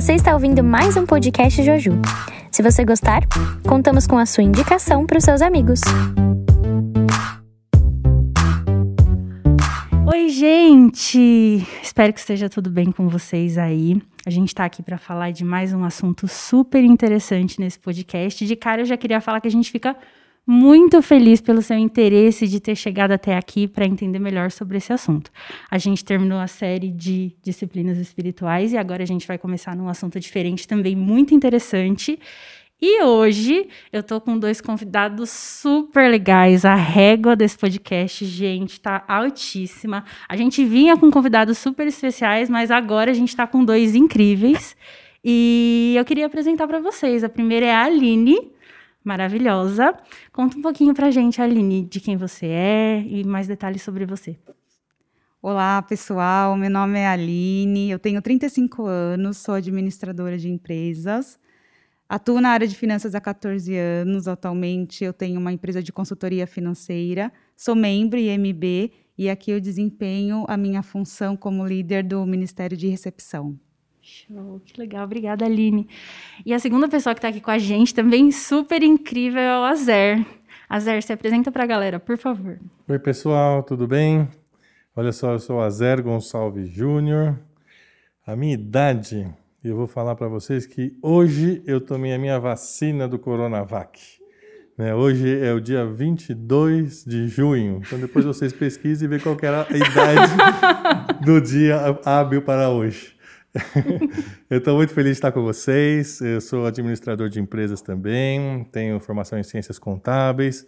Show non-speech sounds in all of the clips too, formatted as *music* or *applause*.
Você está ouvindo mais um podcast Joju. Se você gostar, contamos com a sua indicação para os seus amigos. Oi, gente! Espero que esteja tudo bem com vocês aí. A gente está aqui para falar de mais um assunto super interessante nesse podcast. De cara, eu já queria falar que a gente fica muito feliz pelo seu interesse de ter chegado até aqui para entender melhor sobre esse assunto. A gente terminou a série de disciplinas espirituais e agora a gente vai começar num assunto diferente também muito interessante. E hoje eu tô com dois convidados super legais. A régua desse podcast, gente, tá altíssima. A gente vinha com convidados super especiais, mas agora a gente tá com dois incríveis. E eu queria apresentar para vocês. A primeira é a Aline maravilhosa. Conta um pouquinho pra gente, Aline, de quem você é e mais detalhes sobre você. Olá, pessoal. Meu nome é Aline, eu tenho 35 anos, sou administradora de empresas. Atuo na área de finanças há 14 anos. Atualmente, eu tenho uma empresa de consultoria financeira. Sou membro IMB e aqui eu desempenho a minha função como líder do Ministério de Recepção. Show, que legal. Obrigada, Aline. E a segunda pessoa que está aqui com a gente, também super incrível, é o Azer. Azer, se apresenta para a galera, por favor. Oi, pessoal, tudo bem? Olha só, eu sou o Azer Gonçalves Júnior. A minha idade, eu vou falar para vocês que hoje eu tomei a minha vacina do Coronavac. Né? Hoje é o dia 22 de junho, então depois vocês pesquisem e vejam qual era a idade *laughs* do dia hábil para hoje. *laughs* eu estou muito feliz de estar com vocês. Eu sou administrador de empresas também, tenho formação em ciências contábeis,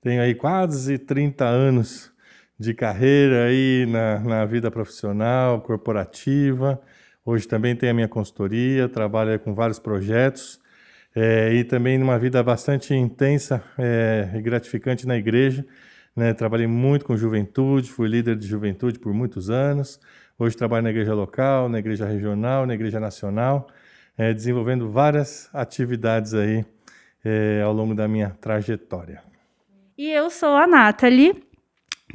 tenho aí quase 30 anos de carreira aí na, na vida profissional, corporativa. Hoje também tenho a minha consultoria, trabalho com vários projetos é, e também numa vida bastante intensa é, e gratificante na igreja. Né? Trabalhei muito com juventude, fui líder de juventude por muitos anos. Hoje trabalho na igreja local, na igreja regional, na igreja nacional, é, desenvolvendo várias atividades aí é, ao longo da minha trajetória. E eu sou a Nathalie,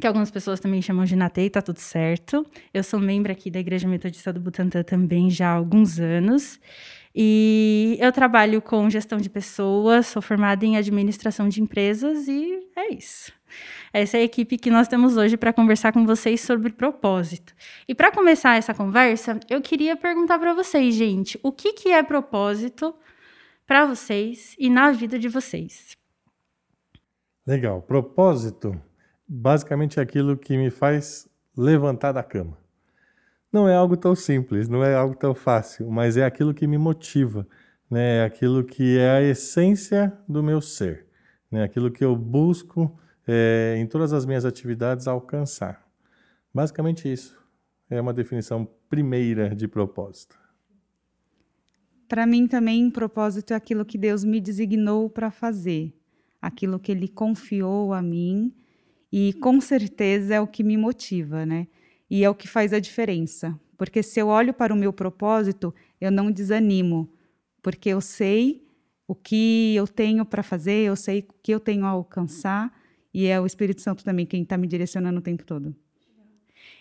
que algumas pessoas também chamam de Natei, tá tudo certo. Eu sou membro aqui da Igreja Metodista do Butantã também já há alguns anos. E eu trabalho com gestão de pessoas, sou formada em administração de empresas e é isso. Essa é a equipe que nós temos hoje para conversar com vocês sobre propósito. E para começar essa conversa, eu queria perguntar para vocês, gente, o que, que é propósito para vocês e na vida de vocês? Legal. Propósito, basicamente é aquilo que me faz levantar da cama. Não é algo tão simples, não é algo tão fácil, mas é aquilo que me motiva, né? É aquilo que é a essência do meu ser, né? Aquilo que eu busco é, em todas as minhas atividades alcançar. Basicamente isso. É uma definição primeira de propósito. Para mim também, propósito é aquilo que Deus me designou para fazer, aquilo que Ele confiou a mim e com certeza é o que me motiva, né? E é o que faz a diferença, porque se eu olho para o meu propósito, eu não desanimo, porque eu sei o que eu tenho para fazer, eu sei o que eu tenho a alcançar e é o Espírito Santo também quem está me direcionando o tempo todo.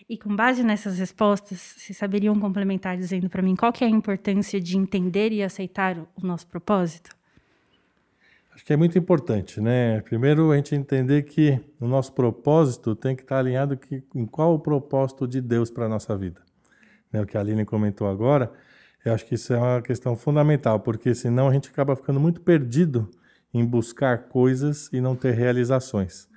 E com base nessas respostas, vocês saberiam complementar dizendo para mim qual que é a importância de entender e aceitar o nosso propósito? Acho que é muito importante, né? Primeiro, a gente entender que o nosso propósito tem que estar alinhado que, em qual o propósito de Deus para a nossa vida. Né? O que a Aline comentou agora, eu acho que isso é uma questão fundamental, porque senão a gente acaba ficando muito perdido em buscar coisas e não ter realizações.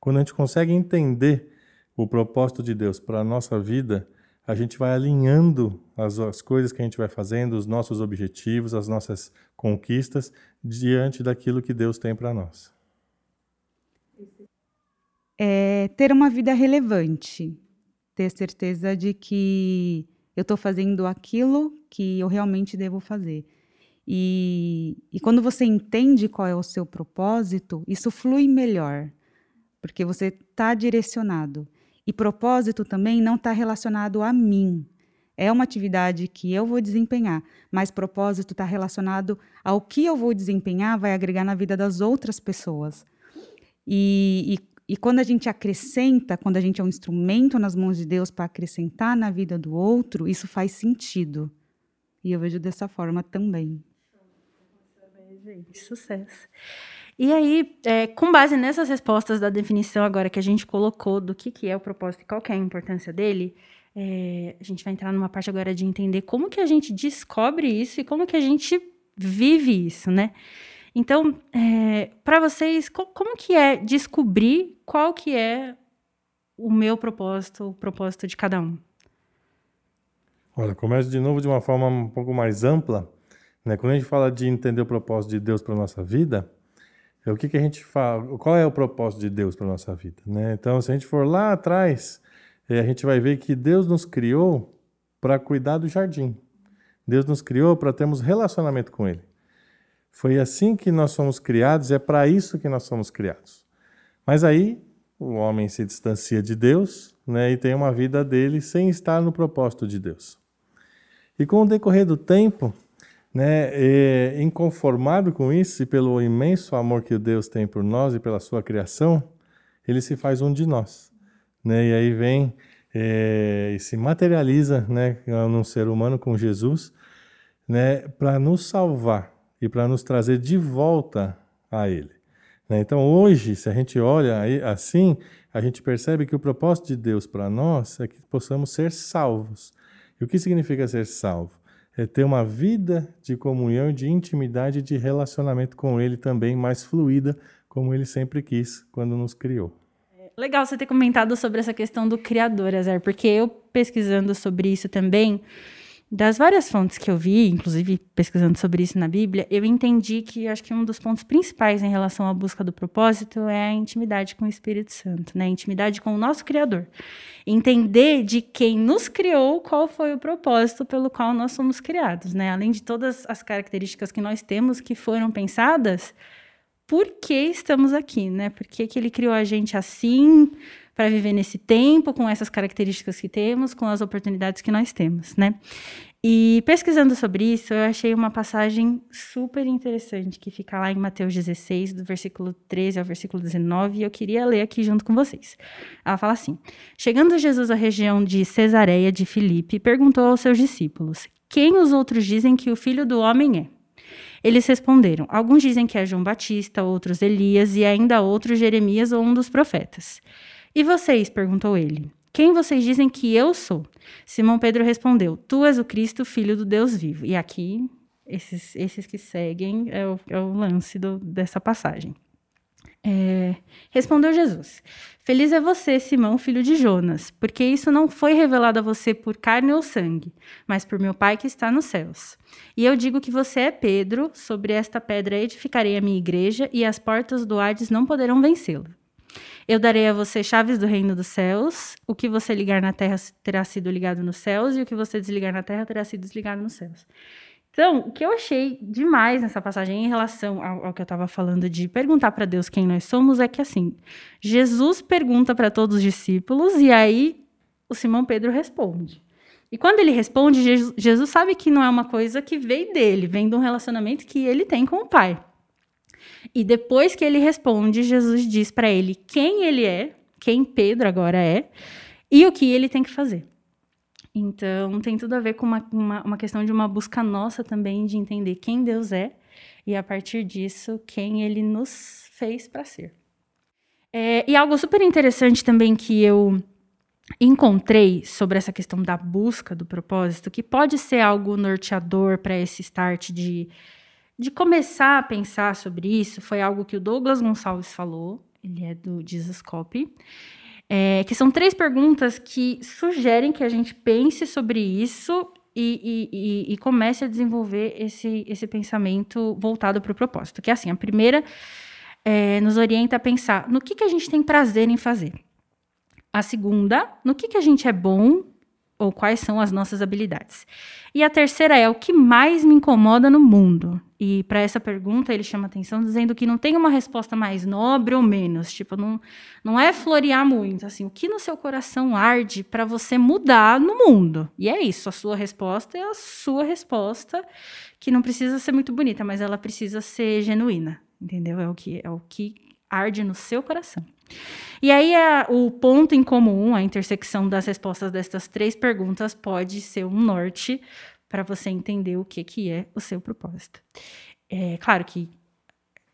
Quando a gente consegue entender o propósito de Deus para a nossa vida, a gente vai alinhando as, as, coisas que a gente vai fazendo, os nossos objetivos, as nossas conquistas, diante daquilo que Deus tem para nós. É ter uma vida relevante, ter certeza de que eu estou fazendo aquilo que eu realmente devo fazer. E, e quando você entende qual é o seu propósito, isso flui melhor, porque você está direcionado. E propósito também não está relacionado a mim. É uma atividade que eu vou desempenhar, mas propósito está relacionado ao que eu vou desempenhar, vai agregar na vida das outras pessoas. E, e, e quando a gente acrescenta, quando a gente é um instrumento nas mãos de Deus para acrescentar na vida do outro, isso faz sentido. E eu vejo dessa forma também. Gente, sucesso. E aí, é, com base nessas respostas da definição agora que a gente colocou do que, que é o propósito e qual que é a importância dele, é, a gente vai entrar numa parte agora de entender como que a gente descobre isso e como que a gente vive isso, né? Então, é, para vocês, co como que é descobrir qual que é o meu propósito, o propósito de cada um? Olha, começo de novo de uma forma um pouco mais ampla. Né? Quando a gente fala de entender o propósito de Deus para nossa vida, é o que, que a gente fala, qual é o propósito de Deus para nossa vida? Né? Então, se a gente for lá atrás, é, a gente vai ver que Deus nos criou para cuidar do jardim. Deus nos criou para termos relacionamento com Ele. Foi assim que nós somos criados, é para isso que nós somos criados. Mas aí o homem se distancia de Deus né, e tem uma vida dele sem estar no propósito de Deus. E com o decorrer do tempo, né, é, inconformado com isso e pelo imenso amor que Deus tem por nós e pela sua criação, ele se faz um de nós. Né, e aí vem é, e se materializa né, num ser humano com Jesus né, para nos salvar e para nos trazer de volta a Ele. Né? Então, hoje, se a gente olha assim, a gente percebe que o propósito de Deus para nós é que possamos ser salvos. E o que significa ser salvo? É ter uma vida de comunhão, de intimidade, de relacionamento com Ele também mais fluida, como Ele sempre quis quando nos criou. É legal você ter comentado sobre essa questão do Criador, Azar, porque eu pesquisando sobre isso também, das várias fontes que eu vi, inclusive pesquisando sobre isso na Bíblia, eu entendi que acho que um dos pontos principais em relação à busca do propósito é a intimidade com o Espírito Santo, né? A intimidade com o nosso Criador. Entender de quem nos criou, qual foi o propósito pelo qual nós somos criados, né? Além de todas as características que nós temos que foram pensadas, por que estamos aqui, né? Por que, que ele criou a gente assim? para viver nesse tempo, com essas características que temos, com as oportunidades que nós temos, né? E pesquisando sobre isso, eu achei uma passagem super interessante que fica lá em Mateus 16, do versículo 13 ao versículo 19, e eu queria ler aqui junto com vocês. Ela fala assim: Chegando Jesus à região de Cesareia de Filipe, perguntou aos seus discípulos: Quem os outros dizem que o filho do homem é? Eles responderam: Alguns dizem que é João Batista, outros Elias e ainda outros Jeremias ou um dos profetas. E vocês? perguntou ele. Quem vocês dizem que eu sou? Simão Pedro respondeu: Tu és o Cristo, filho do Deus vivo. E aqui, esses, esses que seguem é o, é o lance do, dessa passagem. É, respondeu Jesus: Feliz é você, Simão, filho de Jonas, porque isso não foi revelado a você por carne ou sangue, mas por meu Pai que está nos céus. E eu digo que você é Pedro, sobre esta pedra edificarei a minha igreja, e as portas do Hades não poderão vencê-la. Eu darei a você chaves do reino dos céus. O que você ligar na terra terá sido ligado nos céus, e o que você desligar na terra terá sido desligado nos céus. Então, o que eu achei demais nessa passagem em relação ao, ao que eu estava falando de perguntar para Deus quem nós somos é que assim, Jesus pergunta para todos os discípulos e aí o Simão Pedro responde. E quando ele responde, Jesus sabe que não é uma coisa que veio dele, vem de um relacionamento que ele tem com o Pai. E depois que ele responde, Jesus diz para ele quem ele é, quem Pedro agora é, e o que ele tem que fazer. Então, tem tudo a ver com uma, uma, uma questão de uma busca nossa também de entender quem Deus é e, a partir disso, quem ele nos fez para ser. É, e algo super interessante também que eu encontrei sobre essa questão da busca do propósito, que pode ser algo norteador para esse start de de começar a pensar sobre isso foi algo que o Douglas Gonçalves falou, ele é do Jesuscope, é, que são três perguntas que sugerem que a gente pense sobre isso e, e, e, e comece a desenvolver esse, esse pensamento voltado para o propósito. Que é assim, a primeira é, nos orienta a pensar no que, que a gente tem prazer em fazer. A segunda, no que, que a gente é bom ou quais são as nossas habilidades. E a terceira é o que mais me incomoda no mundo. E para essa pergunta ele chama atenção dizendo que não tem uma resposta mais nobre ou menos, tipo, não, não é florear muito, assim, o que no seu coração arde para você mudar no mundo. E é isso, a sua resposta é a sua resposta, que não precisa ser muito bonita, mas ela precisa ser genuína, entendeu? É o que é o que arde no seu coração. E aí, a, o ponto em comum, a intersecção das respostas destas três perguntas, pode ser um norte para você entender o que, que é o seu propósito. É claro que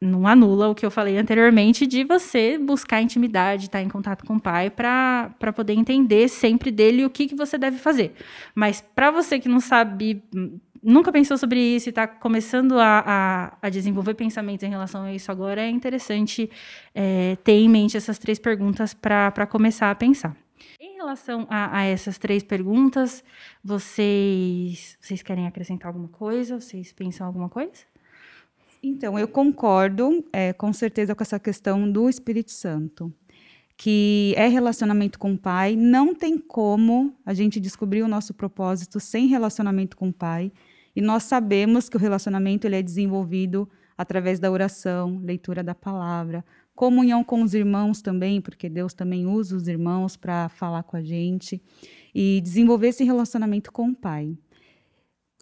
não anula o que eu falei anteriormente de você buscar intimidade, estar em contato com o pai para poder entender sempre dele o que, que você deve fazer. Mas para você que não sabe, nunca pensou sobre isso e está começando a, a, a, desenvolver pensamentos em relação a isso agora, é interessante é, ter em mente essas três perguntas para começar a pensar. Em relação a, a, essas três perguntas, vocês, vocês querem acrescentar alguma coisa? Vocês pensam alguma coisa? Então, eu concordo é, com certeza com essa questão do Espírito Santo, que é relacionamento com o Pai. Não tem como a gente descobrir o nosso propósito sem relacionamento com o Pai. E nós sabemos que o relacionamento ele é desenvolvido através da oração, leitura da palavra, comunhão com os irmãos também, porque Deus também usa os irmãos para falar com a gente e desenvolver esse relacionamento com o Pai.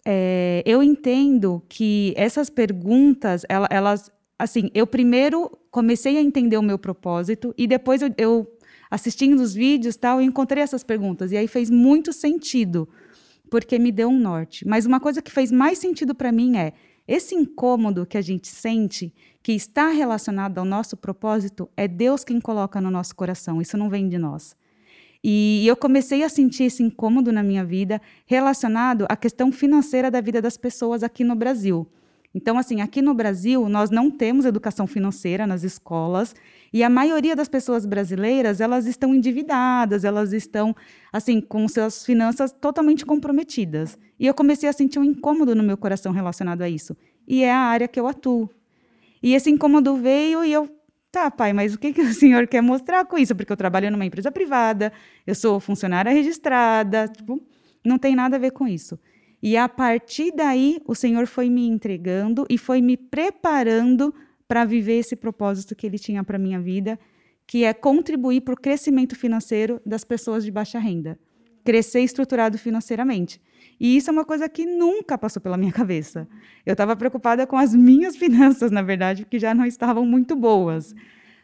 É, eu entendo que essas perguntas, elas, assim, eu primeiro comecei a entender o meu propósito e depois eu, eu assistindo os vídeos tal, eu encontrei essas perguntas e aí fez muito sentido porque me deu um norte. Mas uma coisa que fez mais sentido para mim é esse incômodo que a gente sente, que está relacionado ao nosso propósito, é Deus quem coloca no nosso coração. Isso não vem de nós. E eu comecei a sentir esse incômodo na minha vida relacionado à questão financeira da vida das pessoas aqui no Brasil. Então, assim, aqui no Brasil, nós não temos educação financeira nas escolas e a maioria das pessoas brasileiras, elas estão endividadas, elas estão, assim, com suas finanças totalmente comprometidas. E eu comecei a sentir um incômodo no meu coração relacionado a isso. E é a área que eu atuo. E esse incômodo veio e eu Tá, pai, mas o que, que o senhor quer mostrar com isso? Porque eu trabalho numa empresa privada, eu sou funcionária registrada, tipo, não tem nada a ver com isso. E a partir daí, o Senhor foi me entregando e foi me preparando para viver esse propósito que Ele tinha para minha vida, que é contribuir para o crescimento financeiro das pessoas de baixa renda, crescer estruturado financeiramente. E isso é uma coisa que nunca passou pela minha cabeça. Eu estava preocupada com as minhas *laughs* finanças, na verdade, que já não estavam muito boas.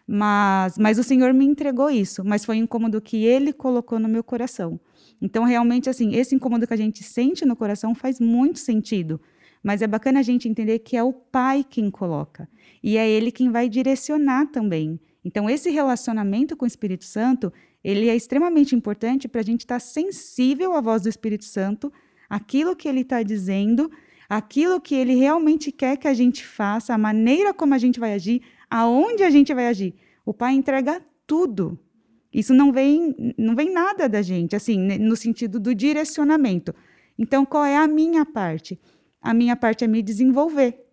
Mas, mas o Senhor me entregou isso, mas foi um incômodo que Ele colocou no meu coração. Então, realmente, assim, esse incômodo que a gente sente no coração faz muito sentido. Mas é bacana a gente entender que é o Pai quem coloca. E é Ele quem vai direcionar também. Então, esse relacionamento com o Espírito Santo, ele é extremamente importante para a gente estar tá sensível à voz do Espírito Santo aquilo que ele está dizendo, aquilo que ele realmente quer que a gente faça, a maneira como a gente vai agir, aonde a gente vai agir. O Pai entrega tudo. Isso não vem, não vem nada da gente, assim, no sentido do direcionamento. Então, qual é a minha parte? A minha parte é me desenvolver.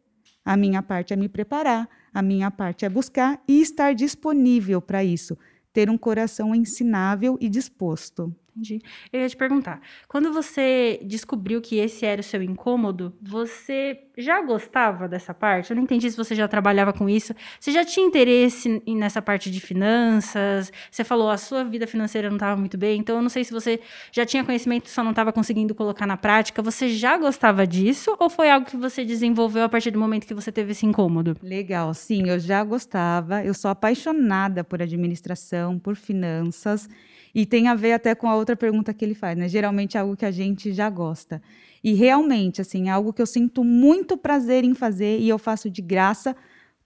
A minha parte é me preparar. A minha parte é buscar e estar disponível para isso. Ter um coração ensinável e disposto. Entendi. Eu ia te perguntar, quando você descobriu que esse era o seu incômodo, você já gostava dessa parte? Eu não entendi se você já trabalhava com isso. Você já tinha interesse nessa parte de finanças? Você falou a sua vida financeira não estava muito bem, então eu não sei se você já tinha conhecimento, só não estava conseguindo colocar na prática. Você já gostava disso ou foi algo que você desenvolveu a partir do momento que você teve esse incômodo? Legal, sim, eu já gostava. Eu sou apaixonada por administração, por finanças. E tem a ver até com a outra pergunta que ele faz, né? Geralmente é algo que a gente já gosta. E realmente, assim, é algo que eu sinto muito prazer em fazer e eu faço de graça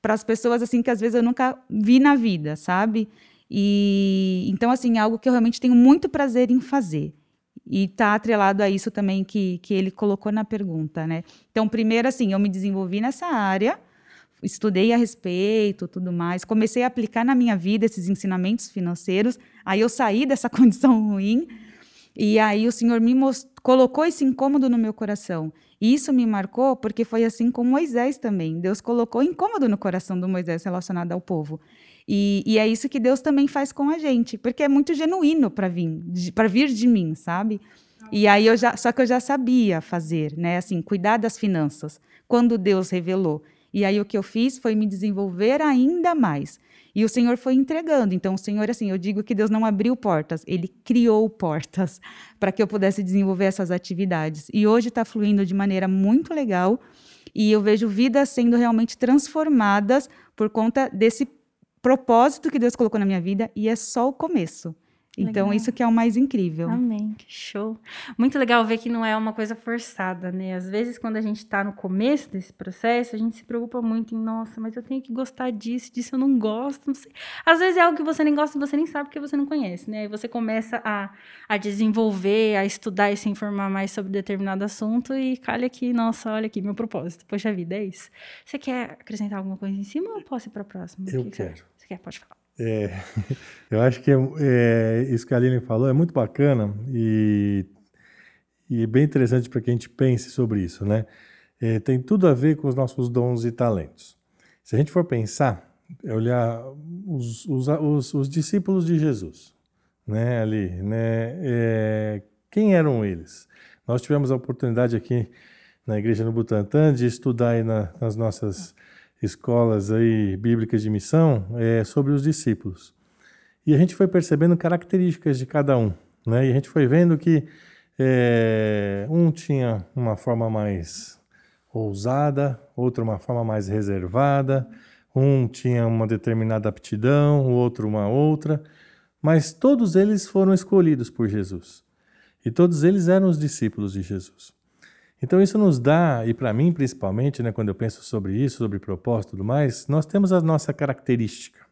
para as pessoas assim que às vezes eu nunca vi na vida, sabe? E então assim, é algo que eu realmente tenho muito prazer em fazer. E está atrelado a isso também que, que ele colocou na pergunta, né? Então, primeiro, assim, eu me desenvolvi nessa área, estudei a respeito, tudo mais, comecei a aplicar na minha vida esses ensinamentos financeiros. Aí eu saí dessa *laughs* condição ruim e aí o Senhor me most... colocou esse incômodo no meu coração. E isso me marcou porque foi assim com Moisés também. Deus colocou incômodo no coração do Moisés relacionado ao povo. E, e é isso que Deus também faz com a gente, porque é muito genuíno para vir, para vir de mim, sabe? E aí eu já, só que eu já sabia fazer, né? Assim, cuidar das finanças. Quando Deus revelou. E aí o que eu fiz foi me desenvolver ainda mais. E o Senhor foi entregando. Então, o Senhor, assim, eu digo que Deus não abriu portas, Ele criou portas *laughs* para que eu pudesse desenvolver essas atividades. E hoje está fluindo de maneira muito legal. E eu vejo vidas sendo realmente transformadas por conta desse propósito que Deus colocou na minha vida. E é só o começo. Então, Legal. isso que é o mais incrível. Amém, que show. Muito legal ver que não é uma coisa forçada, né? Às vezes, quando a gente está no começo desse processo, a gente se preocupa muito em, nossa, mas eu tenho que gostar disso, disso eu não gosto, não sei. Às vezes é algo que você nem gosta e você nem sabe porque você não conhece, né? Aí você começa a, a desenvolver, a estudar e se informar mais sobre determinado assunto e calha aqui, nossa, olha aqui, meu propósito. Poxa vida, é isso. Você quer acrescentar alguma coisa em cima ou posso ir para a próxima? Eu O que que quero. acha? Você quer? Pode falar. É, *laughs* eu acho que é, é, isso que a Aline falou é muito bacana e, e é bem interessante para que a gente pense sobre isso, né? É, tem tudo a ver com os nossos dons e talentos. Se a gente for pensar, é olhar os, os, os, os discípulos de Jesus, né? Ali, né? Quem eram eles? Nós tivemos a oportunidade aqui na igreja no Butantã de estudar nas nossas escolas aí bíblicas de missão é, sobre os discípulos. E a gente foi percebendo características de cada um, né? E a gente foi vendo que é, um tinha uma forma mais ousada, outro uma forma mais reservada, um tinha uma determinada aptidão, o outro uma outra, mas todos eles foram escolhidos por Jesus. E todos eles eram os discípulos de Jesus. Então isso nos dá, e para mim principalmente, né, quando eu penso sobre isso, sobre propósito e tudo mais, nós temos a nossa característica.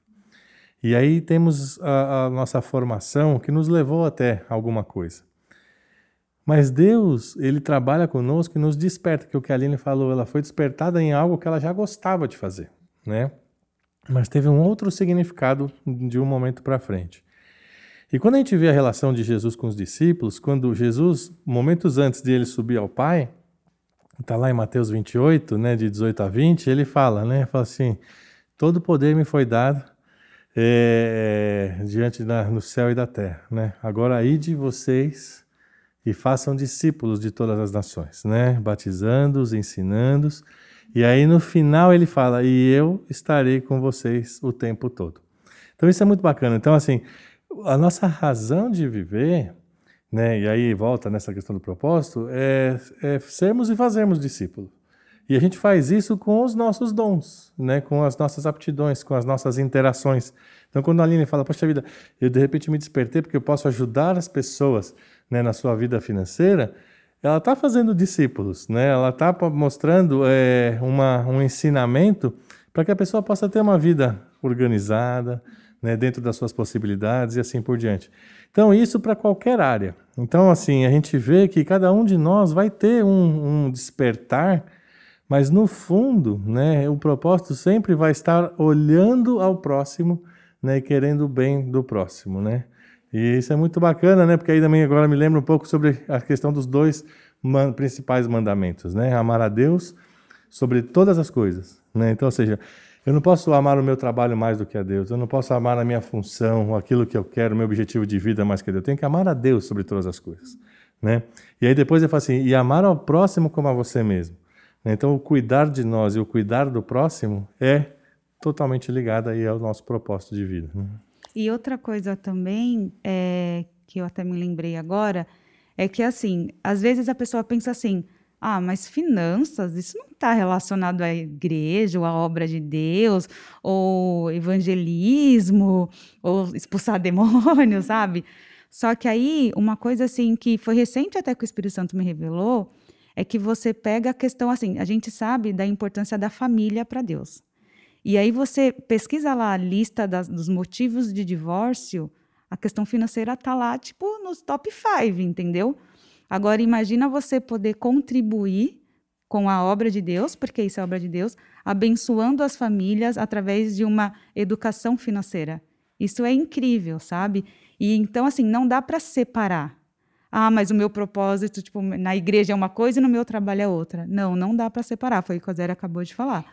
E aí temos a, a nossa formação que nos levou até alguma coisa. Mas Deus, Ele trabalha conosco e nos desperta, que o que a Aline falou, ela foi despertada em algo que ela já gostava de fazer, né? Mas teve um outro significado de um momento para frente. E quando a gente vê a relação de Jesus com os discípulos, quando Jesus, momentos antes de ele subir ao Pai, está lá em Mateus 28, né, de 18 a 20, ele fala, né, fala assim, todo poder me foi dado é, diante da, no céu e da terra, né, agora ide vocês e façam discípulos de todas as nações, né, batizando-os, ensinando-os, e aí no final ele fala, e eu estarei com vocês o tempo todo. Então isso é muito bacana, então assim, a nossa razão de viver, né, e aí volta nessa questão do propósito, é, é sermos e fazermos discípulos. E a gente faz isso com os nossos dons, né, com as nossas aptidões, com as nossas interações. Então, quando a Aline fala, poxa vida, eu de repente me despertei porque eu posso ajudar as pessoas né, na sua vida financeira, ela está fazendo discípulos, né? ela está mostrando é, uma, um ensinamento para que a pessoa possa ter uma vida organizada, né, dentro das suas possibilidades e assim por diante. Então, isso para qualquer área. Então, assim, a gente vê que cada um de nós vai ter um, um despertar, mas no fundo, né, o propósito sempre vai estar olhando ao próximo né, e querendo o bem do próximo. Né? E isso é muito bacana, né, porque aí também agora me lembra um pouco sobre a questão dos dois man principais mandamentos, né? Amar a Deus sobre todas as coisas. Né? Então, ou seja, eu não posso amar o meu trabalho mais do que a Deus. Eu não posso amar a minha função, aquilo que eu quero, o meu objetivo de vida mais que a Deus. Eu tenho que amar a Deus sobre todas as coisas. Né? E aí depois eu falo assim, e amar ao próximo como a você mesmo. Então o cuidar de nós e o cuidar do próximo é totalmente ligado aí ao nosso propósito de vida. Né? E outra coisa também, é, que eu até me lembrei agora, é que assim, às vezes a pessoa pensa assim, ah, mas finanças, isso não está relacionado à igreja, ou à obra de Deus, ou evangelismo, ou expulsar *laughs* demônios, sabe? Só que aí, uma coisa assim que foi recente até que o Espírito Santo me revelou, é que você pega a questão assim, a gente sabe da importância da família para Deus. E aí você pesquisa lá a lista das, dos motivos de divórcio, a questão financeira está lá, tipo, nos top 5, entendeu? Agora, imagina você poder contribuir com a obra de Deus, porque isso é obra de Deus, abençoando as famílias através de uma educação financeira. Isso é incrível, sabe? E então, assim, não dá para separar. Ah, mas o meu propósito, tipo, na igreja é uma coisa e no meu trabalho é outra. Não, não dá para separar. Foi o que a Zélia acabou de falar.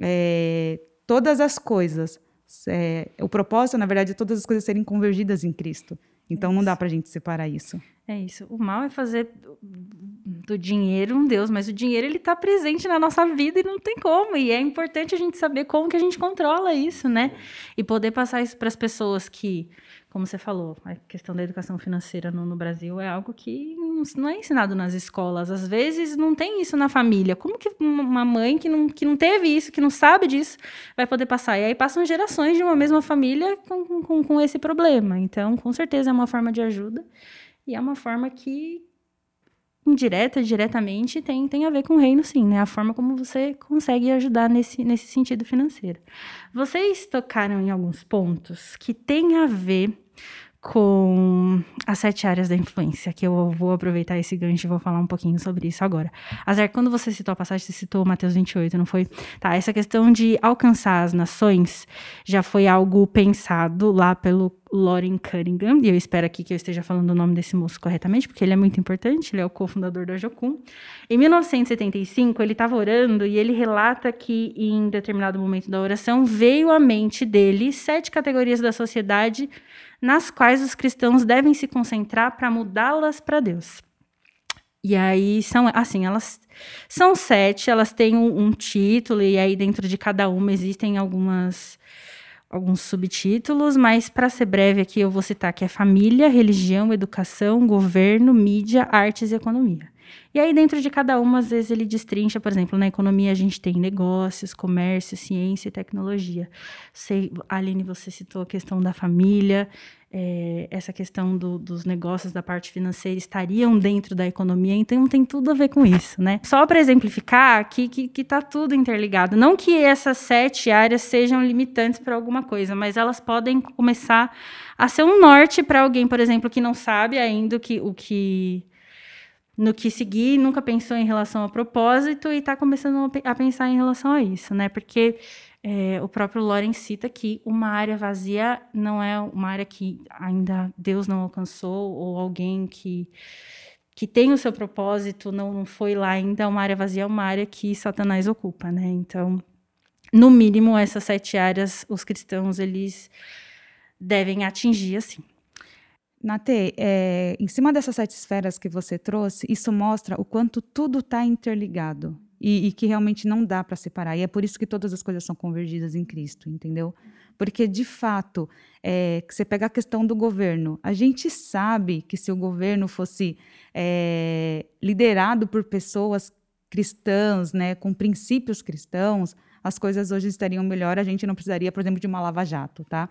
É, todas as coisas, é, o propósito, na verdade, é todas as coisas serem convergidas em Cristo. Então, não dá para a gente separar isso. É isso. O mal é fazer do dinheiro um Deus, mas o dinheiro ele está presente na nossa vida e não tem como. E é importante a gente saber como que a gente controla isso, né? E poder passar isso para as pessoas que, como você falou, a questão da educação financeira no, no, Brasil é algo que não é ensinado nas escolas. Às vezes não tem isso na família. Como que uma mãe que não, que não teve isso, que não sabe disso, vai poder passar? E aí passam gerações de uma mesma família com, com, com esse problema. Então, com certeza uma forma de ajuda. E é uma forma que, indireta, diretamente, tem, tem a ver com o reino, sim, né? A forma como você consegue ajudar nesse, nesse sentido financeiro. Vocês tocaram em alguns pontos que têm a ver com as sete áreas da influência, que eu vou aproveitar esse gancho e vou falar um pouquinho sobre isso agora. Azar, quando você citou a passagem, você citou Mateus 28, não foi? Tá, essa questão de alcançar as nações já foi algo pensado lá pelo Loren Cunningham, e eu espero aqui que eu esteja falando o nome desse moço corretamente, porque ele é muito importante, ele é o cofundador da Jocum. Em 1975, ele estava orando e ele relata que em determinado momento da oração veio à mente dele sete categorias da sociedade nas quais os cristãos devem se concentrar para mudá-las para Deus. E aí são assim, elas são sete, elas têm um, um, título, e aí dentro de cada uma existem algumas alguns subtítulos, mas para ser breve aqui eu vou citar que é família, religião, educação, governo, mídia, artes e economia. E aí, dentro de cada uma, às vezes ele destrincha, por exemplo, na economia a gente tem negócios, comércio, ciência e tecnologia. Sei, Aline, você citou a questão da família, é, essa questão do, dos negócios, da parte financeira, estariam dentro da economia, então tem tudo a ver com isso, né? Só para exemplificar aqui que, que tá tudo interligado. Não que essas sete áreas sejam limitantes para alguma coisa, mas elas podem começar a ser um norte para alguém, por exemplo, que não sabe ainda que, o que no que seguir, nunca pensou em relação ao propósito e está começando a pensar em relação a isso, né? Porque é, o próprio Loren cita que uma área vazia não é uma área que ainda Deus não alcançou ou alguém que que tem o seu propósito não, não foi lá ainda, uma área vazia é uma área que Satanás ocupa, né? Então, no mínimo, essas sete áreas, os cristãos, eles devem atingir, assim. Natê, é, em cima dessas sete esferas que você trouxe, isso mostra o quanto tudo está interligado e, e, que realmente não dá para separar. E é por isso que todas as coisas são convergidas em Cristo, entendeu? Porque, de fato, é, você pega a questão do governo, a gente sabe que se o governo fosse é, liderado por pessoas cristãs, né, com princípios cristãos, as coisas hoje estariam melhor, a gente não precisaria, por exemplo, de uma lava-jato, tá?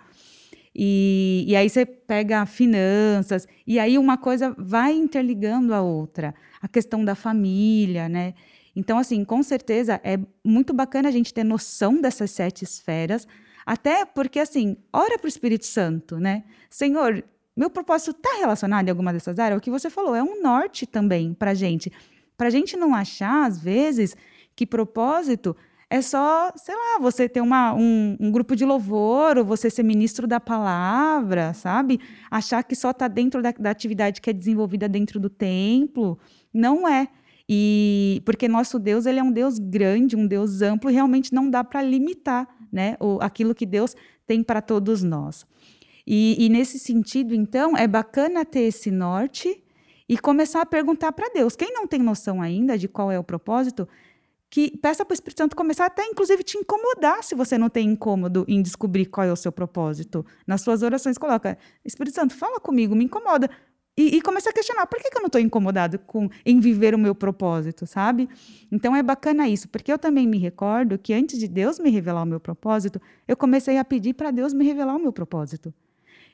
E, e aí você pega finanças, e aí uma coisa vai interligando a outra. A questão da família, né? Então, assim, com certeza é muito bacana a gente ter noção dessas sete esferas, até porque, assim, ora para o Espírito Santo, né? Senhor, meu propósito está relacionado em alguma dessas áreas? O que você falou é um norte também para gente. Para gente não achar, às vezes, que propósito é só, sei lá, você ter uma, um, um, grupo de louvor, ou você ser ministro da palavra, sabe? Achar que só está dentro da, da, atividade que é desenvolvida dentro do templo. Não é. E porque nosso Deus ele é um Deus grande, um Deus amplo, e realmente não dá para limitar né, o, aquilo que Deus tem para todos nós. E, e nesse sentido, então, é bacana ter esse norte e começar a perguntar para Deus. Quem não tem noção ainda de qual é o propósito, que peça para o Espírito Santo começar até, inclusive, te incomodar se você não tem incômodo em descobrir qual é o seu propósito. Nas suas orações, coloca, Espírito Santo, fala comigo, me incomoda. E, e começa a questionar, por que, que eu não estou incomodado com, em viver o meu propósito, sabe? Então, é bacana isso, porque eu também me recordo que antes de Deus me revelar o meu propósito, eu comecei a pedir para Deus me revelar o meu propósito.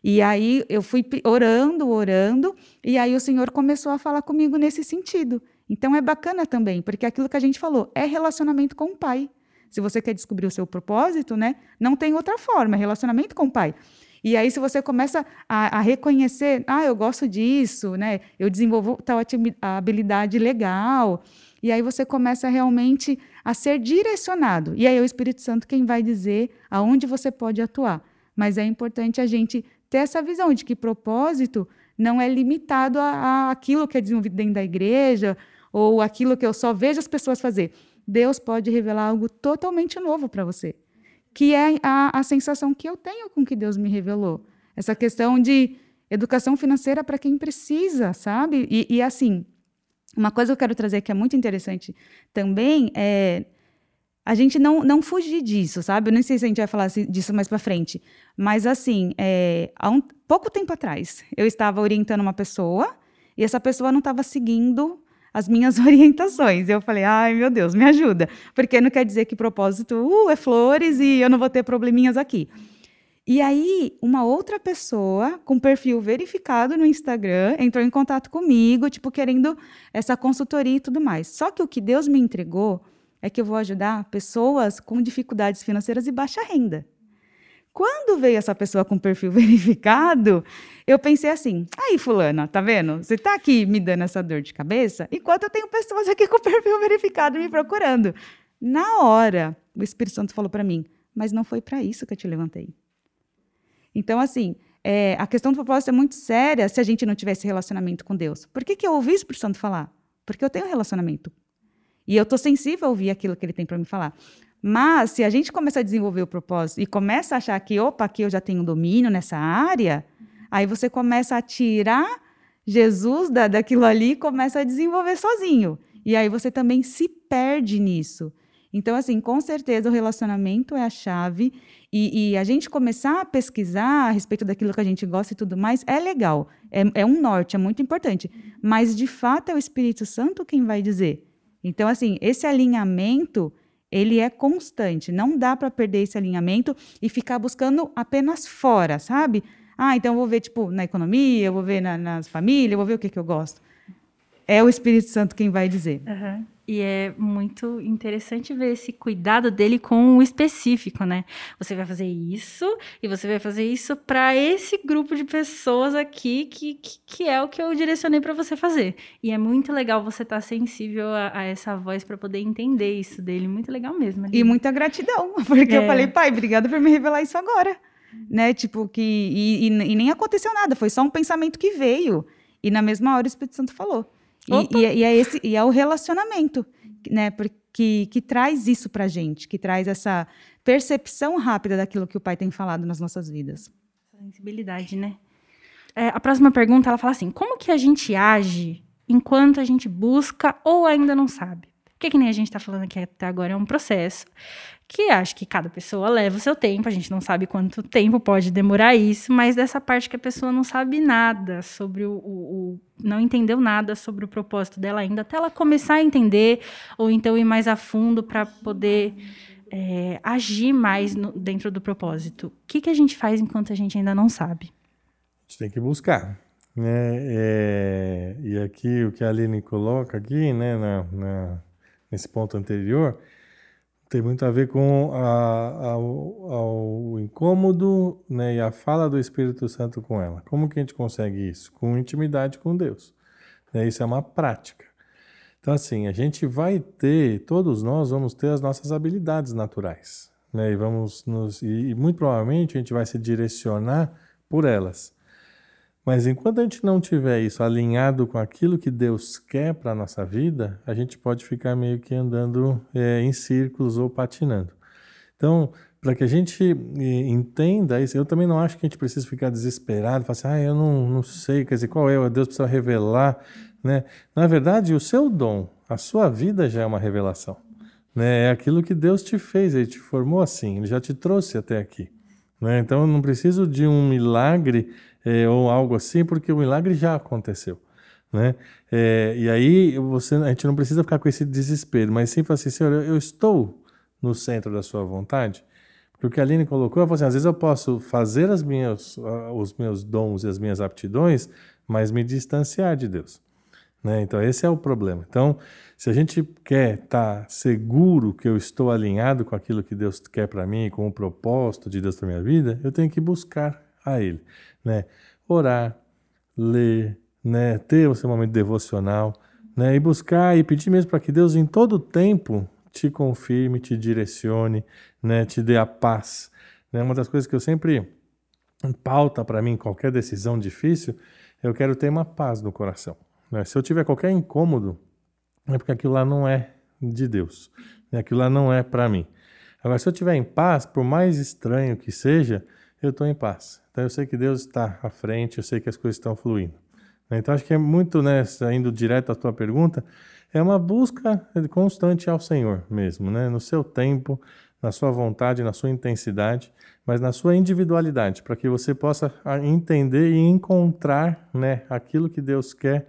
E aí eu fui orando, orando, e aí o Senhor começou a falar comigo nesse sentido. Então é bacana também, porque aquilo que a gente falou é relacionamento com o pai. Se você quer descobrir o seu propósito, né, não tem outra forma, é relacionamento com o pai. E aí, se você começa a, a, reconhecer, ah, eu gosto disso, né? Eu desenvolvo tal habilidade legal. E aí você começa realmente a ser direcionado. E aí é o Espírito Santo quem vai dizer aonde você pode atuar. Mas é importante a gente ter essa visão de que propósito não é limitado a, a aquilo que é desenvolvido dentro da igreja ou aquilo que eu só vejo as pessoas fazer. Deus pode revelar algo totalmente novo para você, que é a, a sensação que eu tenho com que Deus me revelou. Essa questão de educação financeira para quem precisa, sabe? E, e, assim, uma coisa que eu quero trazer que é muito interessante também é a gente não, não fugir disso, sabe? Eu nem sei se a gente vai falar disso mais para frente, mas assim, é, há um pouco tempo atrás, eu estava orientando uma pessoa E essa pessoa não estava seguindo as minhas *laughs* orientações. Eu falei, ai meu Deus, me ajuda. Porque não quer dizer que propósito uh, é flores e eu não vou ter probleminhas aqui. E aí, uma outra pessoa com perfil verificado no Instagram entrou em contato comigo, tipo, querendo essa consultoria e tudo mais. Só que o que Deus me entregou é que eu vou ajudar pessoas com dificuldades financeiras e baixa renda. Quando veio essa pessoa com perfil *laughs* verificado, eu pensei assim: aí, Fulana, tá vendo? Você tá aqui me dando essa dor de cabeça, enquanto eu tenho pessoas aqui com *laughs* perfil verificado me procurando. Na hora, o Espírito Santo falou para mim: mas não foi para isso que eu te levantei. Então, assim, é, a questão do propósito é muito séria se a gente não tivesse relacionamento com Deus. Por que, que eu ouvi o Espírito Santo falar? Porque eu tenho relacionamento. E eu estou sensível a ouvir aquilo que ele tem para me falar. Mas, se a gente começa a desenvolver o propósito e começa a achar que, opa, aqui eu já tenho domínio nessa área, aí você começa a tirar Jesus da, daquilo ali e começa a desenvolver sozinho. E aí você também se perde nisso. Então, assim, com certeza o relacionamento é a chave. E, e, a gente começar a pesquisar a respeito daquilo que a gente gosta e tudo mais é legal. É, é um norte, é muito importante. Mas, de fato, é o Espírito Santo quem vai dizer. Então, assim, esse alinhamento, ele é constante. Não dá para perder esse alinhamento e ficar buscando apenas fora, sabe? Ah, então eu vou ver, tipo, na economia, eu vou ver na, nas famílias, eu vou ver o que, que eu gosto. É o Espírito Santo quem vai dizer. Uhum. E é muito interessante ver esse cuidado dele com o específico, né? Você vai fazer isso e você vai fazer isso para esse grupo de pessoas aqui que, que, que é o que eu direcionei para você fazer. E é muito legal você estar tá sensível a, a, essa voz para poder entender isso dele. Muito legal mesmo. E muita gratidão, *laughs* porque é. eu falei, pai, obrigada por me revelar isso agora. Né? Tipo, que. E, e, e nem aconteceu nada, foi só um pensamento que veio. E na mesma hora o Espírito Santo falou. E, e, e, é esse, e é o relacionamento, né? Porque, que traz isso para gente, que traz essa percepção rápida daquilo que o pai tem falado nas nossas vidas. Sensibilidade, né? É, a próxima pergunta, ela fala assim, como que a gente age enquanto a gente busca ou ainda não sabe? Porque que nem a gente está falando aqui até agora é um processo que acho que cada pessoa leva o seu tempo, a gente não sabe quanto tempo pode demorar isso, mas dessa parte que a pessoa não sabe nada sobre o, o, o não entendeu nada sobre o propósito dela ainda, até ela começar a entender, ou então ir mais a fundo para poder é, agir mais no, dentro do propósito. O que, que a gente faz enquanto a gente ainda não sabe? A gente tem que buscar. Né? É, e aqui o que a Aline coloca aqui, né, na, na nesse ponto anterior, tem muito a ver com a, incômodo né, e a fala do Espírito Santo com ela. Como que a gente consegue isso? Com intimidade com Deus. Né, isso é uma prática. Então, assim, a gente vai ter, todos nós vamos ter as nossas habilidades naturais. Né, e, vamos nos, e, e muito provavelmente a gente vai se direcionar por elas. Mas enquanto a gente não tiver isso alinhado com aquilo que Deus quer para a nossa vida, a gente pode ficar meio que andando é, em círculos ou patinando. Então, para que a gente entenda isso, eu também não acho que a gente precisa ficar desesperado, falar assim, ah, eu não, não sei, quer dizer, qual é, Deus precisa revelar. Né? Na verdade, o seu dom, a sua vida já é uma revelação. Né? É aquilo que Deus te fez, Ele te formou assim, Ele já te trouxe até aqui. Né? Então, eu não preciso de um milagre é, ou algo assim, porque o milagre já aconteceu. Né? É, e aí você, a gente não precisa ficar com esse desespero, mas sim falar assim, Senhor, eu, eu estou no centro da sua vontade. Porque o que a Aline colocou, ela falou assim, às vezes eu posso fazer as minhas, os meus dons e as minhas aptidões, mas me distanciar de Deus. Né? Então esse é o problema. Então, se a gente quer estar tá seguro que eu estou alinhado com aquilo que Deus quer para mim, com o propósito de Deus para minha vida, eu tenho que buscar a Ele né? Orar, ler, né? Ter o seu momento devocional, né? E buscar e pedir mesmo para que Deus em todo tempo te confirme, te direcione, né? Te dê a paz. Né? Uma das coisas que eu sempre pauta para mim qualquer decisão difícil, eu quero ter uma paz no coração. Né? Se eu tiver qualquer incômodo, é porque aquilo lá não é de Deus, né? aquilo lá não é para mim. Agora, se eu tiver em paz, por mais estranho que seja, eu estou em paz. Então eu sei que Deus está à frente, eu sei que as coisas estão fluindo. Então acho que é muito, né, indo direto à tua pergunta, é uma busca constante ao Senhor mesmo, né, no seu tempo, na sua vontade, na sua intensidade, mas na sua individualidade, para que você possa entender e encontrar, né, aquilo que Deus quer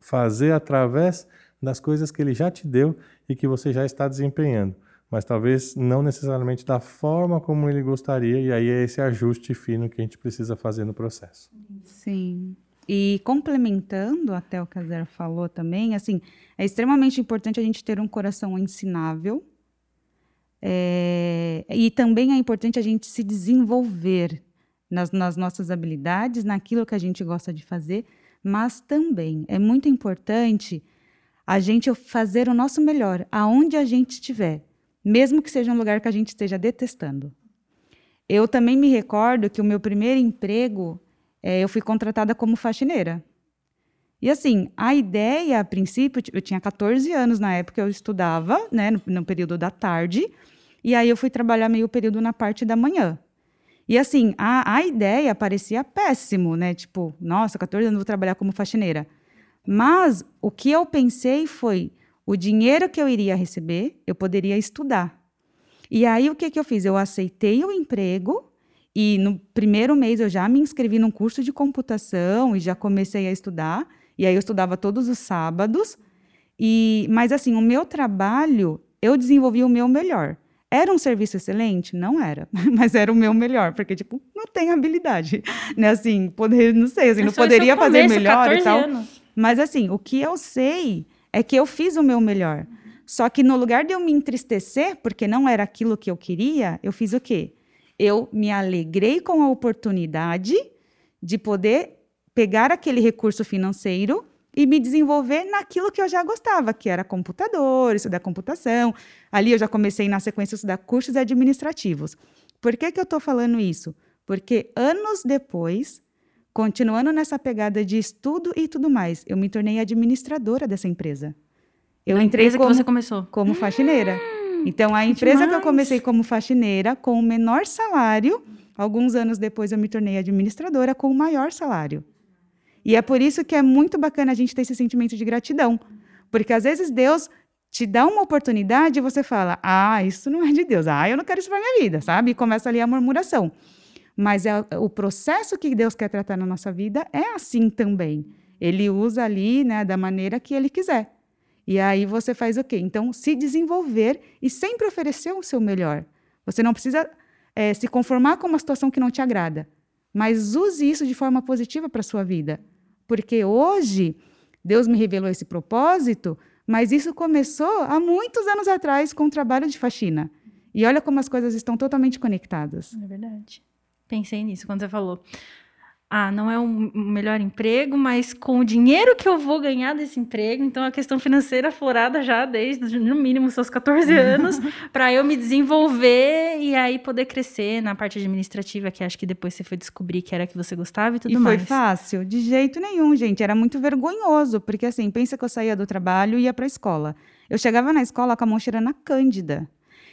fazer através das coisas que ele já te deu e que você já está desempenhando. Mas talvez não necessariamente da forma como ele gostaria, e aí é esse ajuste fino que a gente precisa fazer no processo. Sim. E complementando até o que a Zé falou também, assim, é extremamente importante a gente ter um coração ensinável. É, e também é importante a gente se desenvolver nas, nas nossas habilidades, naquilo que a gente gosta de fazer, mas também é muito importante a gente fazer o nosso melhor aonde a gente estiver, mesmo que seja um lugar que a gente esteja detestando. Eu também me recordo que o meu primeiro emprego, é, eu fui contratada como faxineira. E assim, a ideia, a princípio, eu tinha 14 anos na época, eu estudava, né, no, no período da tarde, e aí eu fui trabalhar meio período na parte da manhã. E assim, a, a ideia parecia péssimo, né? Tipo, nossa, 14 anos vou trabalhar como faxineira. Mas o que eu pensei foi o dinheiro que eu iria receber, eu poderia estudar. E aí o que, que eu fiz? Eu aceitei o emprego e no primeiro mês eu já me inscrevi num curso de computação e já comecei a estudar. E aí eu estudava todos os sábados. E, mas assim, o meu trabalho, eu desenvolvi o meu melhor. Era um serviço excelente? Não era, *laughs* mas era o meu melhor, porque, tipo, não tem habilidade, *laughs* né, assim, poder, não sei, assim, não poderia começo, fazer melhor e tal. Anos. Mas, assim, o que eu sei é que eu fiz o meu melhor. Só que no lugar de eu me entristecer, porque não era aquilo que eu queria, eu fiz o quê? Eu me alegrei com a oportunidade de poder pegar aquele recurso financeiro e me desenvolver naquilo que eu já gostava, que era computador, estudar computação. Ali eu já comecei na sequência a estudar cursos administrativos. Por que, que eu estou falando isso? Porque anos depois, continuando nessa pegada de estudo e tudo mais, eu me tornei administradora dessa empresa. Eu a entrei empresa como, que você começou? Como faxineira. Então, a empresa que eu comecei como faxineira, com o menor salário, alguns anos depois eu me tornei administradora com o maior salário. E é por isso que é muito bacana a gente ter esse sentimento de gratidão. Porque às vezes Deus te dá uma oportunidade e você fala: ah, isso não é de Deus, ah, eu não quero isso para minha vida, sabe? E começa ali a murmuração. Mas é, o processo que Deus quer tratar na nossa vida é assim também. Ele usa ali, né, da maneira que ele quiser. E aí você faz o quê? Então, se desenvolver e sempre oferecer o seu melhor. Você não precisa é, se conformar com uma situação que não te agrada, mas use isso de forma positiva para a sua vida. Porque hoje Deus me revelou esse propósito, mas isso começou há muitos anos atrás com o trabalho de faxina. E olha como as coisas estão totalmente conectadas. É verdade. Pensei nisso quando você falou ah, não é o um melhor emprego, mas com o dinheiro que eu vou ganhar desse emprego, então a questão financeira aflorada já desde no mínimo seus 14 *laughs* anos, para eu me desenvolver e aí poder crescer na parte administrativa, que acho que depois você foi descobrir que era que você gostava e tudo e mais. Foi fácil? De jeito nenhum, gente, era muito vergonhoso, porque assim, pensa que eu saía do trabalho e ia para a escola. Eu chegava na escola com a mão cheirando a cândida.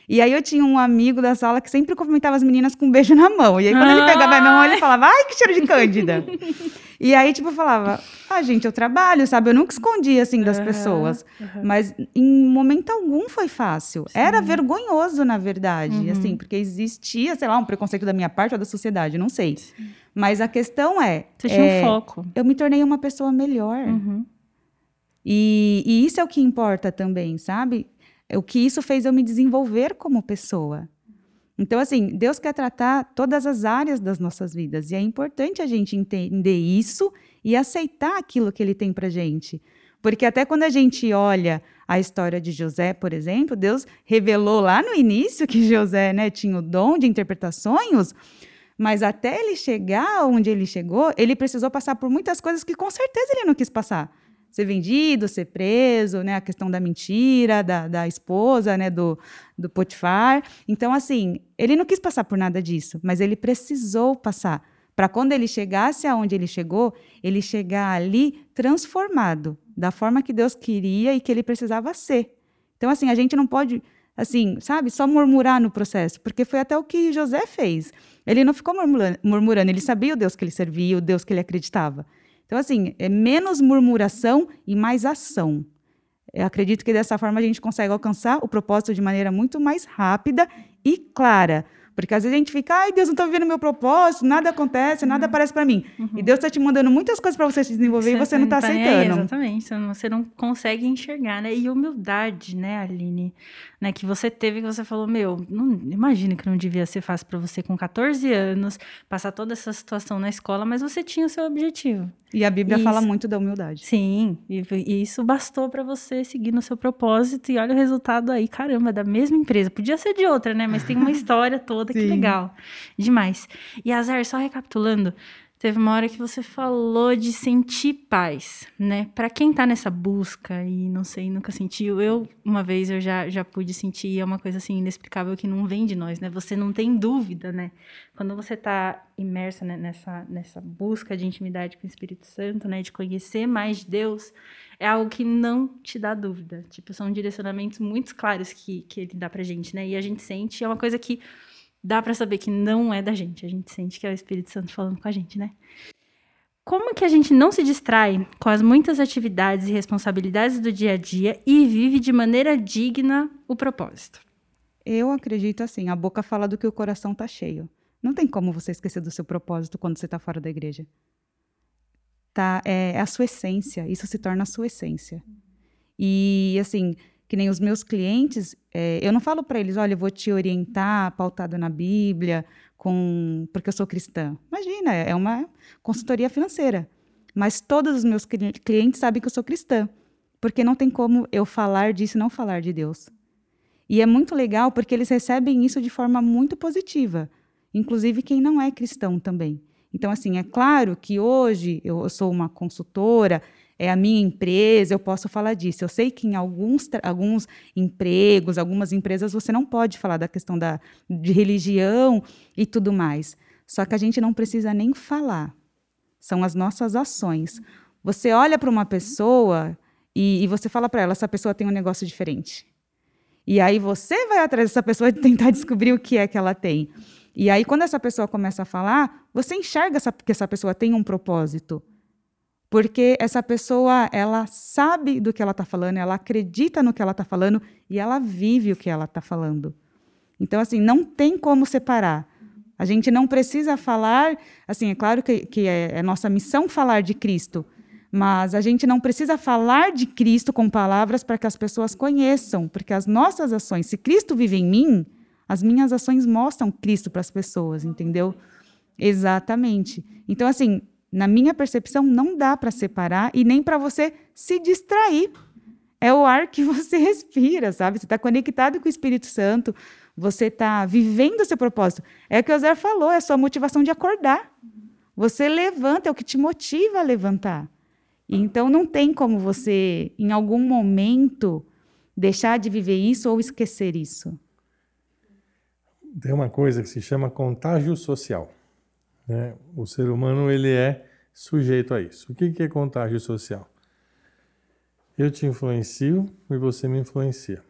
E aí eu tinha um amigo da sala que sempre cumprimentava as meninas com um beijo na mão. E aí quando ah. ele pegava a minha mão, ele falava, ai, que cheiro de cândida. *laughs* e aí, tipo, eu falava, ah, gente, eu trabalho, sabe? Eu nunca escondia, assim, das uhum, pessoas. Uhum. Mas em momento algum foi fácil. Sim. Era vergonhoso, na verdade, uhum. assim, porque existia, sei lá, um preconceito da minha parte ou da sociedade, não sei. Sim. Mas a questão é... Você tinha é, um foco. Eu me tornei uma pessoa melhor. Uhum. E, e, isso é o que importa também, sabe? O que isso fez eu me desenvolver como pessoa. Então, assim, Deus quer tratar todas as áreas das nossas vidas e é importante a gente entender isso e aceitar aquilo que Ele tem para gente. Porque até quando a gente olha a história de José, por exemplo, Deus revelou lá no início que José né, tinha o dom de interpretar sonhos, mas até ele chegar onde ele chegou, ele precisou passar por muitas coisas que com certeza ele não quis passar ser vendido, ser preso, né? A questão da mentira, da, da esposa, né? Do, do Potifar. Então, assim, ele não quis passar por nada disso, mas ele precisou passar para quando ele chegasse aonde ele chegou, ele chegar ali transformado da forma que Deus queria e que ele precisava ser. Então, assim, a gente não pode, assim, sabe, só murmurar no processo, porque foi até o que José fez. Ele não ficou murmurando, murmurando ele sabia o Deus que ele servia, o Deus que ele acreditava. Então, assim, é menos murmuração e mais ação. Eu acredito que dessa forma a gente consegue alcançar o propósito de maneira muito mais rápida e clara. Porque às vezes a gente fica, ai, Deus não está vivendo meu propósito, nada acontece, nada Uhum. aparece para mim. E Deus está te mandando muitas coisas para você se desenvolver e você não está tá aceitando. exatamente, você não, você não consegue enxergar, né? E humildade, né, Aline? Né, que você teve, que você falou, meu, não, imagina que não devia ser fácil para você com 14 anos, passar toda essa situação na escola, mas você tinha o seu objetivo. E a Bíblia fala Isso. muito da humildade. Sim, e, e isso bastou para você seguir no seu propósito e olha o resultado aí, caramba, da mesma empresa. Podia ser de outra, né? Mas tem uma *laughs* história toda, que legal. Demais. E Azar, só recapitulando, teve uma hora que você falou de sentir paz, né? Para quem tá nessa busca e não sei, nunca sentiu, eu uma vez eu já já pude sentir, é uma coisa assim inexplicável que não vem de nós, né? Você não tem dúvida, né? Quando você tá imersa né, nessa nessa busca de intimidade com o Espírito Santo, né, de conhecer mais de Deus, é algo que não te dá dúvida. Tipo, são direcionamentos muito claros que, que ele dá pra gente, né? E a gente sente, é uma coisa que dá pra saber que não é da gente. A gente sente que é o Espírito Santo falando com a gente, né? Como que a gente não se distrai com as muitas atividades e responsabilidades do dia a dia e vive de maneira digna o propósito? Eu acredito assim, a boca fala do que o coração tá cheio. Não tem como você esquecer do seu propósito quando você está fora da igreja. Tá, é, é a sua essência, isso se torna a sua essência. E assim, que nem os meus clientes, é, eu não falo para eles, olha, eu vou te orientar pautado na Bíblia, com porque eu sou cristã. Imagina, é uma consultoria financeira. Mas todos os meus cli- clientes sabem que eu sou cristã, porque não tem como eu falar disso e não falar de Deus. E é muito legal porque eles recebem isso de forma muito positiva, inclusive quem não é cristão também. Então, assim, é claro que hoje eu sou uma consultora, é a minha empresa, eu posso falar disso. Eu sei que em alguns, alguns empregos, algumas empresas, você não pode falar da questão da, de religião e tudo mais. Só que a gente não precisa nem falar. São as nossas ações. Você olha para uma pessoa e, e você fala para ela: essa pessoa tem um negócio diferente. E aí você vai atrás dessa pessoa de *laughs* tentar descobrir o que é que ela tem. E aí, quando essa pessoa começa a falar, você enxerga essa- que essa pessoa tem um propósito. Porque essa pessoa, ela sabe do que ela está falando, ela acredita no que ela está falando e ela vive o que ela está falando. Então, assim, não tem como separar. A gente não precisa falar, assim, é claro que, que é, é nossa missão falar de Cristo, mas a gente não precisa falar de Cristo com palavras para que as pessoas conheçam, porque as nossas ações, se Cristo vive em mim, as minhas ações mostram Cristo para as pessoas, entendeu? Exatamente. Então, assim, na minha percepção, não dá para separar e nem para você se distrair. É o ar que *laughs* você respira, sabe? Você está conectado com o Espírito Santo, você está vivendo o seu propósito. É o que o Zé falou, é a sua motivação de acordar. Você levanta, é o que te motiva a levantar. Então, não tem como você, em algum momento, deixar de viver isso ou esquecer isso. Tem uma coisa que se chama contágio social. Né? O ser humano ele é sujeito a isso. O que que é contágio social? Eu te influencio e você me influencia.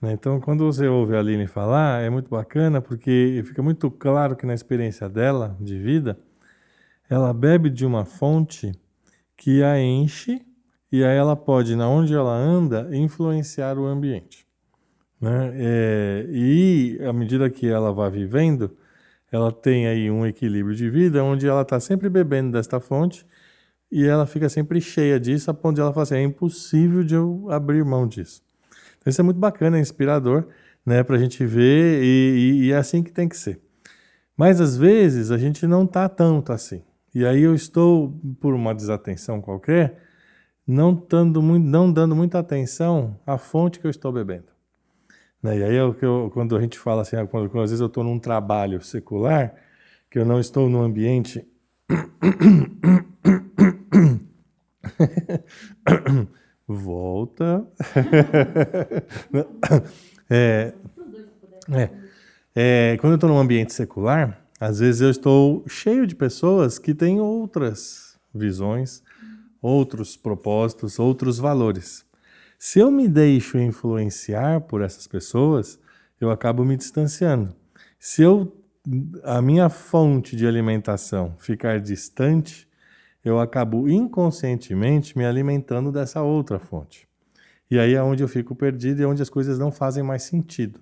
né? Então, quando você ouve a Aline falar, é muito bacana porque fica muito claro que na experiência dela de vida, ela bebe de uma fonte que a enche e aí ela pode, na onde ela anda, influenciar o ambiente. Né? É, e à medida que ela vai vivendo, ela tem aí um equilíbrio de vida onde ela está sempre bebendo desta fonte e ela fica sempre cheia disso, a ponto de ela falar assim, é impossível de eu abrir mão disso. Então isso é muito bacana, é inspirador, né, para a gente ver e, e- e é assim que tem que ser. Mas às vezes a gente não está tanto assim. E aí eu estou, por uma desatenção qualquer, não dando, muito, não dando muita atenção à fonte que eu estou bebendo. Né? E aí é que eu, quando a gente fala assim, ah, quando, quando às vezes eu estou num trabalho secular, que eu não estou num ambiente *coughs* volta. *laughs* é, é, é, quando eu estou num ambiente secular, às vezes eu estou cheio de pessoas que têm outras visões, outros propósitos, outros valores. Se eu me deixo influenciar por essas pessoas, eu acabo me distanciando. Se eu a minha fonte de alimentação ficar distante, eu acabo inconscientemente me alimentando dessa outra fonte. E aí é onde eu fico perdido e é onde as coisas não fazem mais sentido.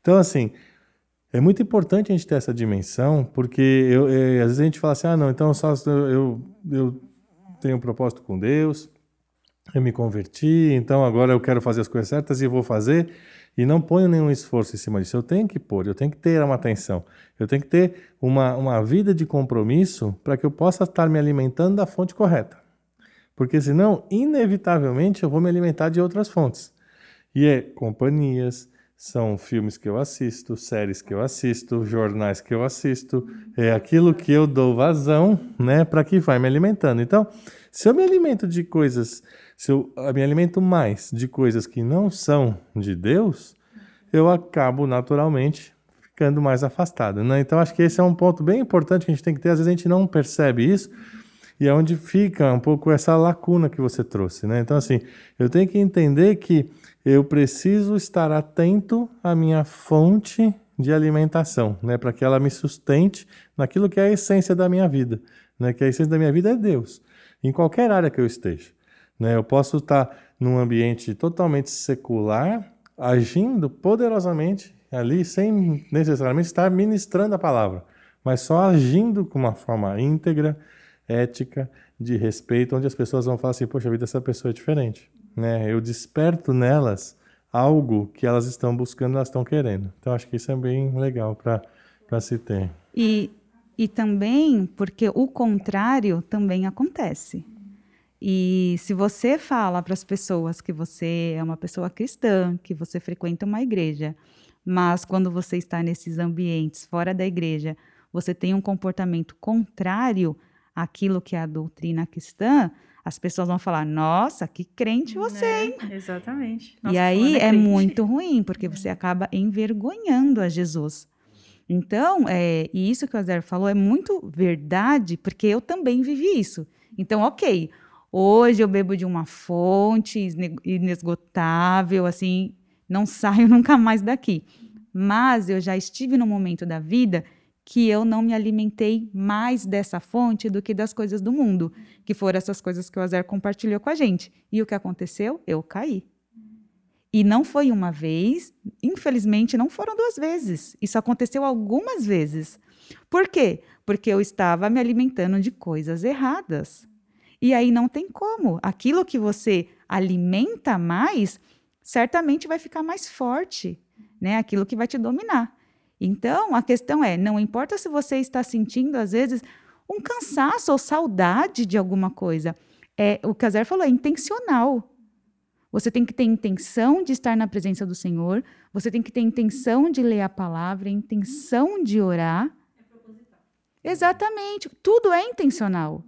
Então, assim, é muito importante a gente ter essa dimensão, porque eu, é, às vezes a gente fala assim, ah, não, então só eu, eu tenho um propósito com Deus, eu me converti, então agora eu quero fazer as coisas certas e vou fazer, e não ponho nenhum esforço em cima disso. Eu tenho que pôr, eu tenho que ter uma atenção, eu tenho que ter uma, uma vida de compromisso para que eu possa estar me alimentando da fonte correta. Porque senão, inevitavelmente, eu vou me alimentar de outras fontes. E é companhias, são filmes que eu assisto, séries que eu assisto, jornais que eu assisto, é aquilo que eu dou vazão, né, para que vai me alimentando. Então, se eu me alimento de coisas, se eu me alimento mais de coisas que não são de Deus, eu acabo naturalmente ficando mais afastado, né? Então, acho que esse é um ponto bem importante que a gente tem que ter. Às vezes a gente não percebe isso, e é onde fica um pouco essa lacuna que você trouxe, né? Então, assim, eu tenho que entender que eu preciso estar atento à minha fonte de alimentação, né, para que ela me sustente naquilo que é a essência da minha vida, né, que a essência da minha vida é Deus, em qualquer área que eu esteja. Né, eu posso estar num ambiente totalmente secular, agindo poderosamente ali, sem necessariamente estar ministrando a palavra, mas só agindo com uma forma íntegra, ética, de respeito, onde as pessoas vão falar assim: poxa, vida dessa pessoa é diferente né? Eu desperto nelas algo que elas estão buscando, elas estão querendo. Então acho que isso é bem legal para se ter. E, e também porque o contrário também acontece. E se você fala para as pessoas que você é uma pessoa cristã, que você frequenta uma igreja, mas quando você está nesses ambientes fora da igreja, você tem um comportamento contrário àquilo que é a doutrina cristã, as pessoas vão falar: Nossa, que crente você, né? hein? Exatamente. Nossa, e aí é, é muito ruim, porque você acaba envergonhando a Jesus. Então, é, e isso que o Azer falou é muito verdade, porque eu também vivi isso. Então, ok, hoje eu bebo de uma fonte inesgotável, assim, não saio *laughs* nunca mais daqui. Mas eu já estive no momento da vida que eu não me alimentei mais dessa fonte do que das coisas do mundo, que foram essas coisas que o Azer compartilhou com a gente. E o que aconteceu? Eu caí. E não foi uma vez, infelizmente não foram duas vezes. Isso aconteceu algumas vezes. Por quê? Porque eu estava me alimentando de coisas erradas. E aí não tem como. Aquilo que você alimenta mais, certamente vai ficar mais forte, né? Aquilo que vai te dominar. Então, a questão é: não importa se você está sentindo, às vezes, um cansaço ou saudade de alguma coisa. É, o Zé falou é intencional. Você tem que ter intenção de estar na presença do Senhor, você tem que ter intenção de ler a palavra, intenção de orar. É proposital. Exatamente. Tudo é intencional.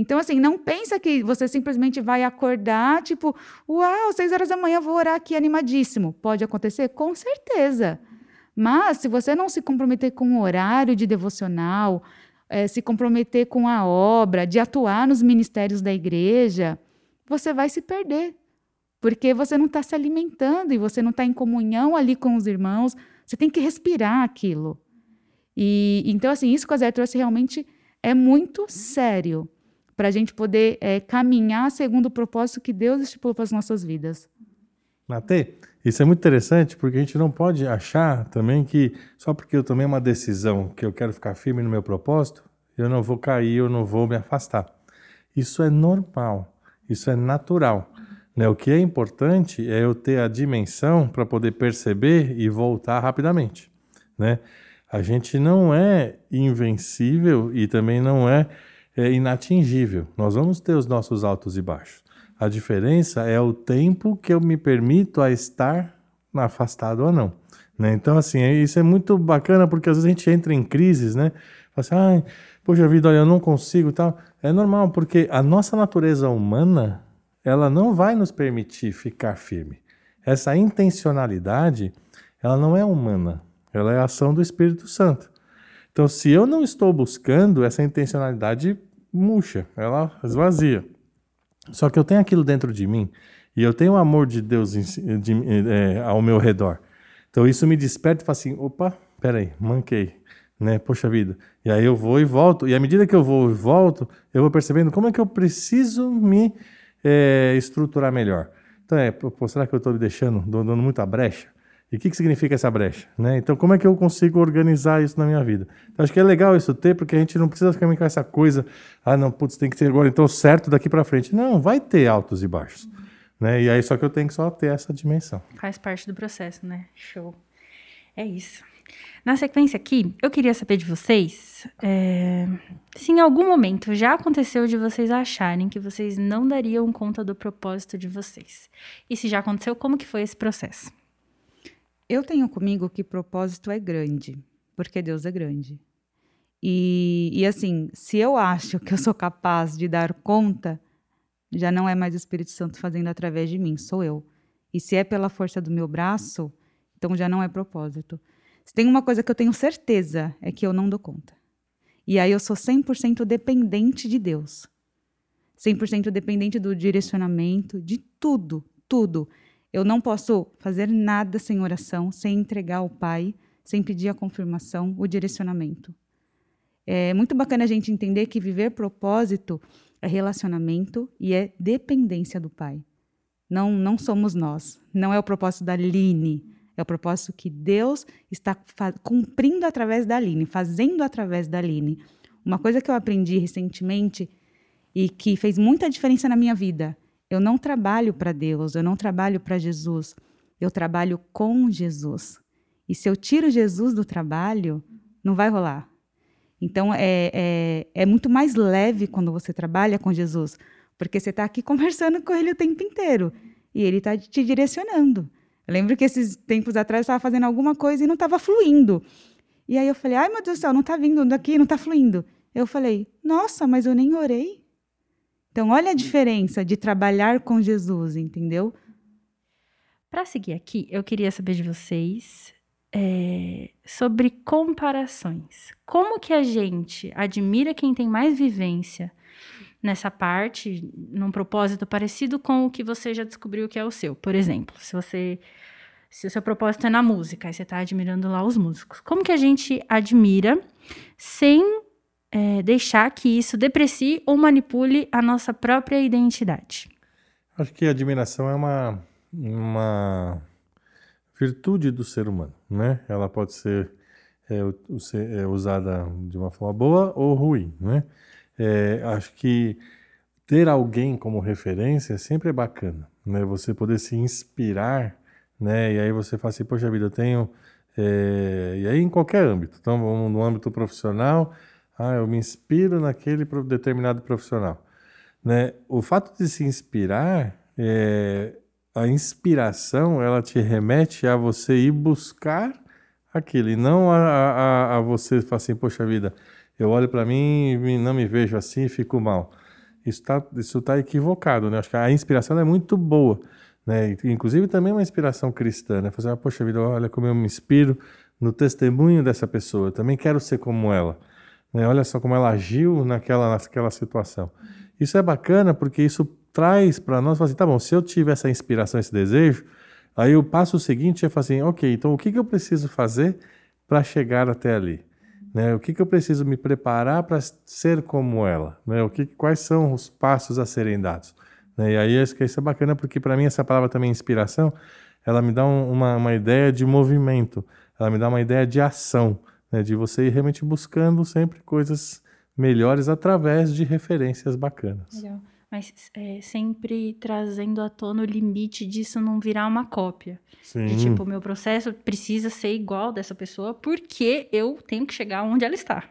Então, assim, não pensa que você simplesmente vai acordar, tipo, uau, seis horas da manhã vou orar aqui animadíssimo. Pode acontecer? Com certeza. Mas, se você não se comprometer com o horário de devocional, é, se comprometer com a obra, de atuar nos ministérios da igreja, você vai se perder. Porque você não está se alimentando e você não está em comunhão ali com os irmãos. Você tem que respirar aquilo. E então, assim, isso que a Zé trouxe realmente é muito sério para a gente poder é, caminhar segundo o propósito que Deus estipulou para as nossas vidas. Natê, isso é muito interessante porque a gente não pode achar também que só porque eu tomei uma decisão que eu quero ficar firme no meu propósito, eu não vou cair, eu não vou me afastar. Isso é normal, isso é natural. Né? O que é importante é eu ter a dimensão para poder perceber e voltar rapidamente. Né? A gente não é invencível e também não é, é inatingível. Nós vamos ter os nossos altos e baixos. A diferença é o tempo que eu me permito a estar afastado ou não. Né? Então, assim, é, isso é muito bacana porque às vezes a gente entra em crises, né? Fala assim, ai, poxa vida, olha, eu não consigo tal. É normal, porque a nossa natureza humana, ela não vai nos permitir ficar firme. Essa intencionalidade, ela não é humana, ela é a ação do Espírito Santo. Então, se eu não estou buscando, essa intencionalidade murcha, ela esvazia. Só que eu tenho aquilo dentro de mim e eu tenho o amor de Deus de, é, ao meu redor. Então isso me desperta e fala assim: opa, peraí, manquei. Né? Poxa vida. E aí eu vou e volto. E à medida que eu vou e volto, eu vou percebendo como é que eu preciso me é, estruturar melhor. Então é, pô, será que eu estou me deixando, dando muita brecha? E o que, que significa essa brecha? Né? Então, como é que eu consigo organizar isso na minha vida? Então, acho que é legal isso ter, porque a gente não precisa ficar com essa coisa, ah, não, putz, tem que ser agora então certo daqui para frente. Não, vai ter altos e baixos. Né? E aí, só que eu tenho que só ter essa dimensão. Faz parte do processo, né? Show. É isso. Na sequência aqui, eu queria saber de vocês é, se em algum momento já aconteceu de vocês acharem que vocês não dariam conta do propósito de vocês. E se já aconteceu, como que foi esse processo? Eu tenho comigo que propósito é grande, porque Deus é grande. E, e assim, se eu acho que eu sou capaz de dar conta, já não é mais o Espírito Santo fazendo através de mim, sou eu. E se é pela força do meu braço, então já não é propósito. Se tem uma coisa que eu tenho certeza, é que eu não dou conta. E aí eu sou 100% dependente de Deus. 100% dependente do direcionamento, de tudo, tudo. Eu não posso fazer nada sem oração, sem entregar ao Pai, sem pedir a confirmação, o direcionamento. É muito bacana a gente entender que viver propósito é relacionamento e é dependência do Pai. Não, não somos nós. Não é o propósito da Line. É o propósito que Deus está cumprindo através da Aline, fazendo através da Aline. Uma coisa que eu aprendi recentemente e que fez muita diferença na minha vida. Eu não trabalho para Deus, eu não trabalho para Jesus, eu trabalho com Jesus. E se eu tiro Jesus do trabalho, não vai rolar. Então é, é, é muito mais leve quando você trabalha com Jesus, porque você está aqui *laughs* conversando com Ele o tempo inteiro e Ele está te direcionando. Eu lembro que esses tempos atrás eu estava fazendo alguma coisa e não estava fluindo. E aí eu falei, ai meu Deus do céu, não está vindo daqui, não está fluindo. Eu falei, nossa, mas eu nem orei. Então, olha a diferença de trabalhar com Jesus, entendeu? Para seguir aqui, eu queria saber de vocês é, sobre comparações. Como que a gente admira quem tem mais vivência nessa parte, num propósito parecido com o que você já descobriu que é o seu? Por exemplo, se você se o seu propósito é na música, aí você está admirando lá os músicos. Como que a gente admira sem é, deixar que isso deprecie ou manipule a nossa própria identidade? Acho que a admiração é uma, uma virtude do ser humano, né? Ela pode ser, é, é, usada de uma forma boa ou ruim, né? É, acho que ter alguém como referência sempre é bacana, né? Você poder se inspirar né? E aí você fala assim, poxa vida, eu tenho. É... E aí em qualquer âmbito. Então, no âmbito profissional, ah, eu me inspiro naquele determinado profissional. Né? O fato de se inspirar, é... a inspiração, ela te remete a você ir buscar aquilo, e não a, a, a você falar assim, poxa vida, eu olho para mim e não me vejo assim e fico mal. Isso está isso tá equivocado, né? Acho que a inspiração é muito boa. Né? Inclusive também uma inspiração cristã, né? Fazer, ah, poxa vida, olha como eu me inspiro no testemunho dessa pessoa, eu também quero ser como ela. Né? Olha só como ela agiu naquela, naquela situação. Isso é bacana porque isso traz para nós, assim, tá bom, se eu tiver essa inspiração, esse desejo, aí o passo seguinte é falar assim, ok, então o que, que eu preciso fazer para chegar até ali? Né? O que, que eu preciso me preparar para ser como ela? Né? O que, quais são os passos a serem dados? Né? E aí isso é bacana porque para mim essa palavra também inspiração, ela me dá um, uma, uma ideia de movimento, ela me dá uma ideia de ação, né? de você ir realmente buscando sempre coisas melhores através de referências bacanas. Legal. Mas é, sempre trazendo à tona o limite disso não virar uma cópia. Sim. De tipo, o meu processo precisa ser igual dessa pessoa porque eu tenho que chegar onde ela está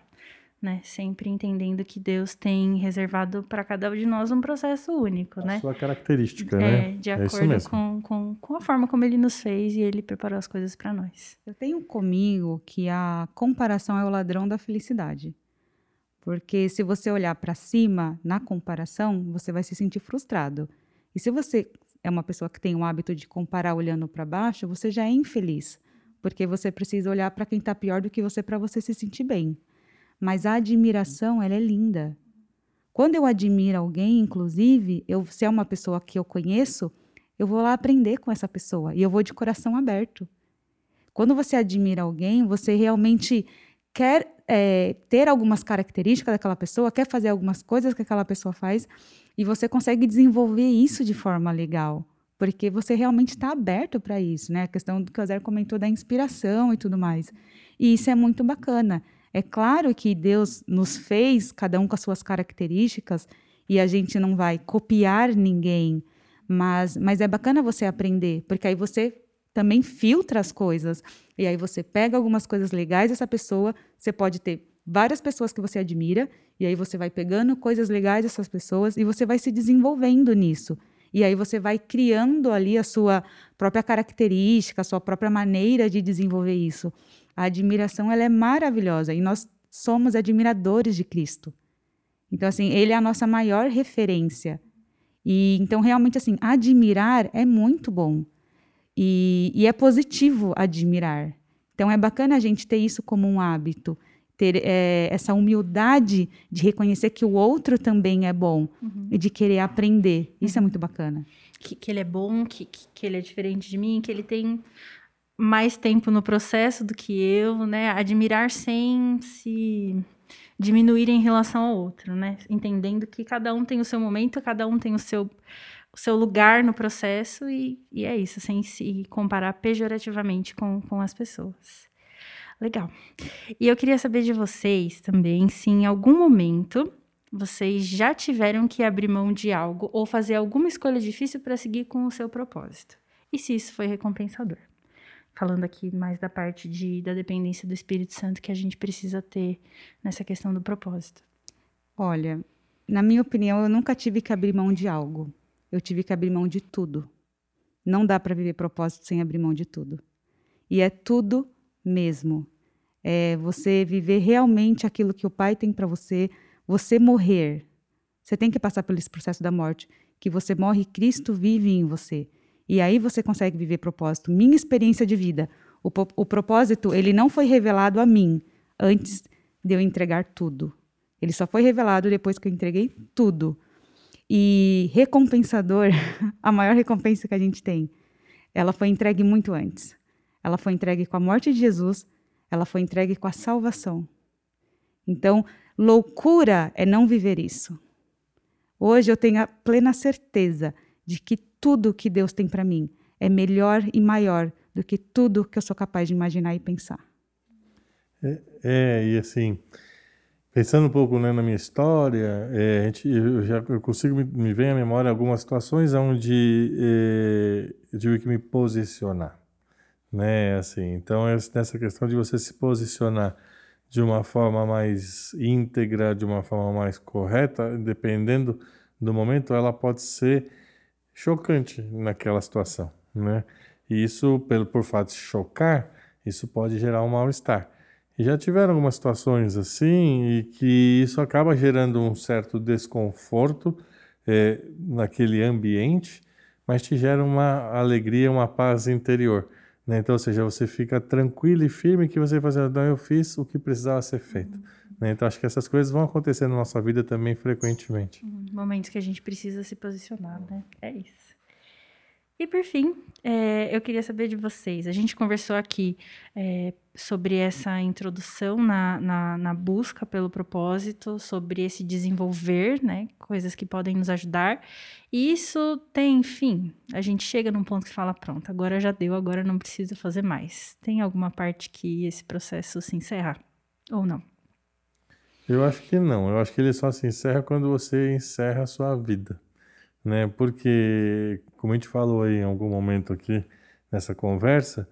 né? Sempre entendendo que Deus tem reservado para cada um de nós um processo único, a né? Sua característica, é, né? De acordo é com, com, com a forma como Ele nos fez e Ele preparou as coisas para nós. Eu tenho comigo que a comparação é o ladrão da felicidade. Porque se você olhar para cima na comparação, você vai se sentir frustrado. E se você é uma pessoa que tem o hábito de comparar olhando para baixo, você já é infeliz, porque você precisa olhar para quem está pior do que você para você se sentir bem. Mas a admiração, ela é linda. Quando eu admiro alguém, inclusive, eu, se é uma pessoa que eu conheço, eu vou lá aprender com essa pessoa e eu vou de coração aberto. Quando você admira alguém, você realmente quer é, ter algumas características daquela pessoa, quer fazer algumas coisas que aquela pessoa faz e você consegue desenvolver isso de forma legal. porque você realmente está aberto para isso, né? A questão do que o Zé comentou da inspiração e tudo mais. E isso é muito bacana. É claro que Deus nos fez, cada um com as suas características, e a gente não vai copiar ninguém, mas, mas é bacana você aprender, porque aí você também filtra as coisas. E aí você pega algumas coisas legais dessa pessoa, você pode ter várias pessoas que você admira, e aí você vai pegando coisas legais dessas pessoas e você vai se desenvolvendo nisso. E aí você vai criando ali a sua própria característica, a sua própria maneira de desenvolver isso. A admiração ela é maravilhosa e nós somos admiradores de Cristo. Então assim, ele é a nossa maior referência. E então realmente assim, admirar é muito bom. E, e é positivo admirar. Então é bacana a gente ter isso como um hábito ter é, essa humildade de reconhecer que o outro também é bom uhum. e de querer aprender. Isso é uhum. é muito bacana. Que, que ele é bom, que, que ele é diferente de mim, que ele tem mais tempo no processo do que eu, né? Admirar sem se diminuir em relação ao outro, né? Entendendo que cada um tem o seu momento, cada um tem o seu, o seu lugar no processo e, e é isso, sem se comparar pejorativamente com, com as pessoas. Legal. E eu queria saber de vocês também se em algum momento vocês já tiveram que abrir mão de algo ou fazer alguma escolha difícil para seguir com o seu propósito. E se isso foi recompensador. Falando aqui mais da parte de, da dependência do Espírito Santo que a gente precisa ter nessa questão do propósito. Olha, na minha opinião, eu nunca tive que abrir mão de algo. Eu tive que abrir mão de tudo. Não dá para viver propósito sem abrir mão de tudo. E é tudo mesmo. É você viver realmente aquilo que o Pai tem para você, você morrer. Você tem que passar esse processo da morte, que você morre e Cristo vive em você. E aí você consegue viver propósito. Minha experiência de vida, o, o propósito, ele não foi revelado a mim antes de eu entregar tudo. Ele só foi revelado depois que eu entreguei tudo. E recompensador, *laughs* a maior recompensa que a gente tem, ela foi entregue muito antes. Ela foi entregue com a morte de Jesus, ela foi entregue com a salvação. Então, loucura é não viver isso. Hoje eu tenho a plena certeza de que tudo que Deus tem para mim é melhor e maior do que tudo que eu sou capaz de imaginar e pensar. É, é e assim, pensando um pouco né, na minha história, é, gente, eu já eu consigo me, me ver à memória algumas situações onde é, eu tive que me posicionar né? Assim, então nessa questão de você se posicionar de uma forma mais íntegra, de uma forma mais correta, dependendo do momento, ela pode ser chocante naquela situação, né? E isso, pelo por fato de chocar, isso pode gerar um mal-estar. E já tiveram algumas situações assim e que isso acaba gerando um certo desconforto é, naquele ambiente, mas te gera uma alegria, uma paz interior. Né? Então, ou seja, você fica tranquilo e firme que você vai fazer, não, eu fiz o que precisava ser feito. Né? Então, acho que essas coisas vão acontecer na nossa vida também frequentemente. Uhum. Momentos que a gente precisa se posicionar, né? É isso. E por fim, é, eu queria saber de vocês. A gente conversou aqui é, sobre essa introdução na, na, na, busca pelo propósito, sobre esse desenvolver, né? Coisas que podem nos ajudar. E isso tem fim. A gente chega num ponto que fala: pronto, agora já deu, agora não precisa fazer mais. Tem alguma parte que esse processo se encerra? Ou não? Eu acho que não. Eu acho que ele só se encerra quando você encerra a sua vida né? Porque, como a gente falou aí em algum momento aqui nessa conversa,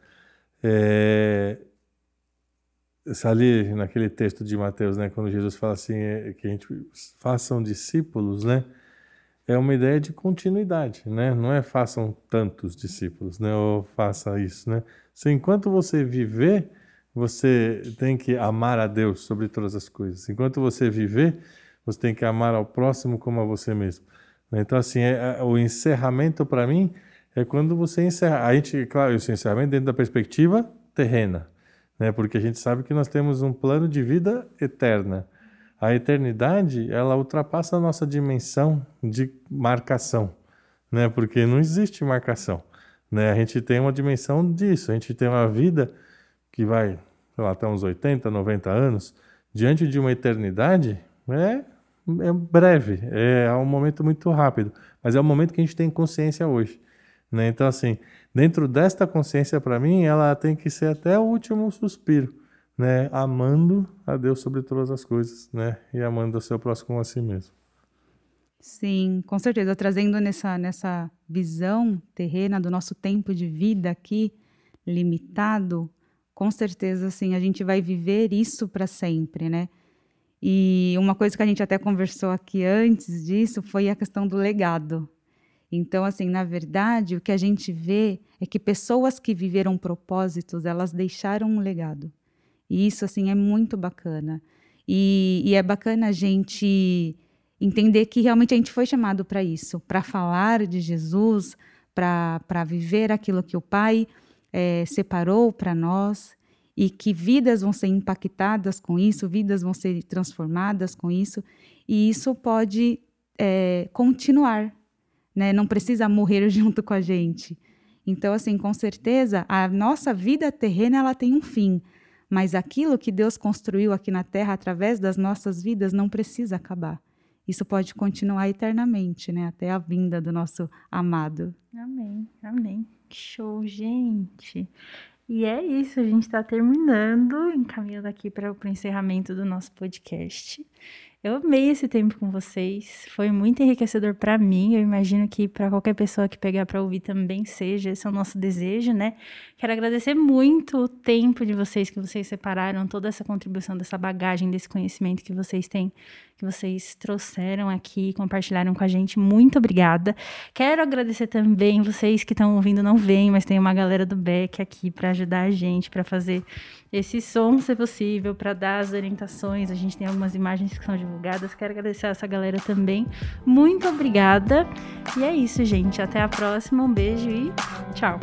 é, ali naquele texto de Mateus, né, quando Jesus fala assim, é, que a gente façam discípulos, né? É uma ideia de continuidade, né? Não é façam tantos discípulos, né? Ou faça isso, né? Se enquanto você viver, você tem que amar a Deus sobre todas as coisas. Enquanto você viver, você tem que amar ao próximo como a você mesmo. Então, assim, é, é, o encerramento para mim é quando você encerra. A gente, claro, esse encerramento dentro da perspectiva terrena, né? porque a gente sabe que nós temos um plano de vida eterna. A eternidade, ela ultrapassa a nossa dimensão de marcação, né? porque não existe marcação. Né? A gente tem uma dimensão disso, a gente tem uma vida que vai, sei lá, até uns 80, 90 anos, diante de uma eternidade, é é breve, é um momento muito rápido, mas é o momento que a gente tem consciência hoje. Né? Então, assim, dentro desta consciência, para mim, ela tem que ser até o último suspiro, né? amando a Deus sobre todas as coisas né? e amando o seu próximo a si mesmo. Sim, com certeza. Trazendo nessa, nessa visão terrena do nosso tempo de vida aqui, limitado, com certeza, assim, a gente vai viver isso para sempre, né? E uma coisa que a gente até conversou aqui antes disso foi a questão do legado. Então, assim, na verdade, o que a gente vê é que pessoas que viveram propósitos, elas deixaram um legado. E isso, assim, é muito bacana. E, e é bacana a gente entender que realmente a gente foi chamado para isso, para falar de Jesus, para viver aquilo que o Pai é, separou para nós e que vidas vão ser impactadas com isso, vidas vão ser transformadas com isso, e isso pode é, continuar, né? Não precisa morrer *laughs* junto com a gente. Então, assim, com certeza, a nossa vida terrena ela tem um fim, mas aquilo que Deus construiu aqui na Terra através das nossas vidas não precisa acabar. Isso pode continuar eternamente, né? Até a vinda do nosso amado. Amém, amém. Que show, gente. E é isso, a gente está terminando, encaminhando aqui para o encerramento do nosso podcast. Eu amei esse tempo com vocês, foi muito enriquecedor para mim. Eu imagino que para qualquer pessoa que pegar para ouvir também seja, esse é o nosso desejo, né? Quero agradecer muito o tempo de vocês que vocês separaram, toda essa contribuição dessa bagagem, desse conhecimento que vocês têm que vocês trouxeram aqui, compartilharam com a gente. Muito obrigada. Quero agradecer também vocês que estão ouvindo, não vêm, mas tem uma galera do Beck aqui para ajudar a gente, para fazer esse som ser possível, para dar as orientações. A gente tem algumas imagens que são divulgadas. Quero agradecer a essa galera também. Muito obrigada. E é isso, gente. Até a próxima. Um beijo e tchau.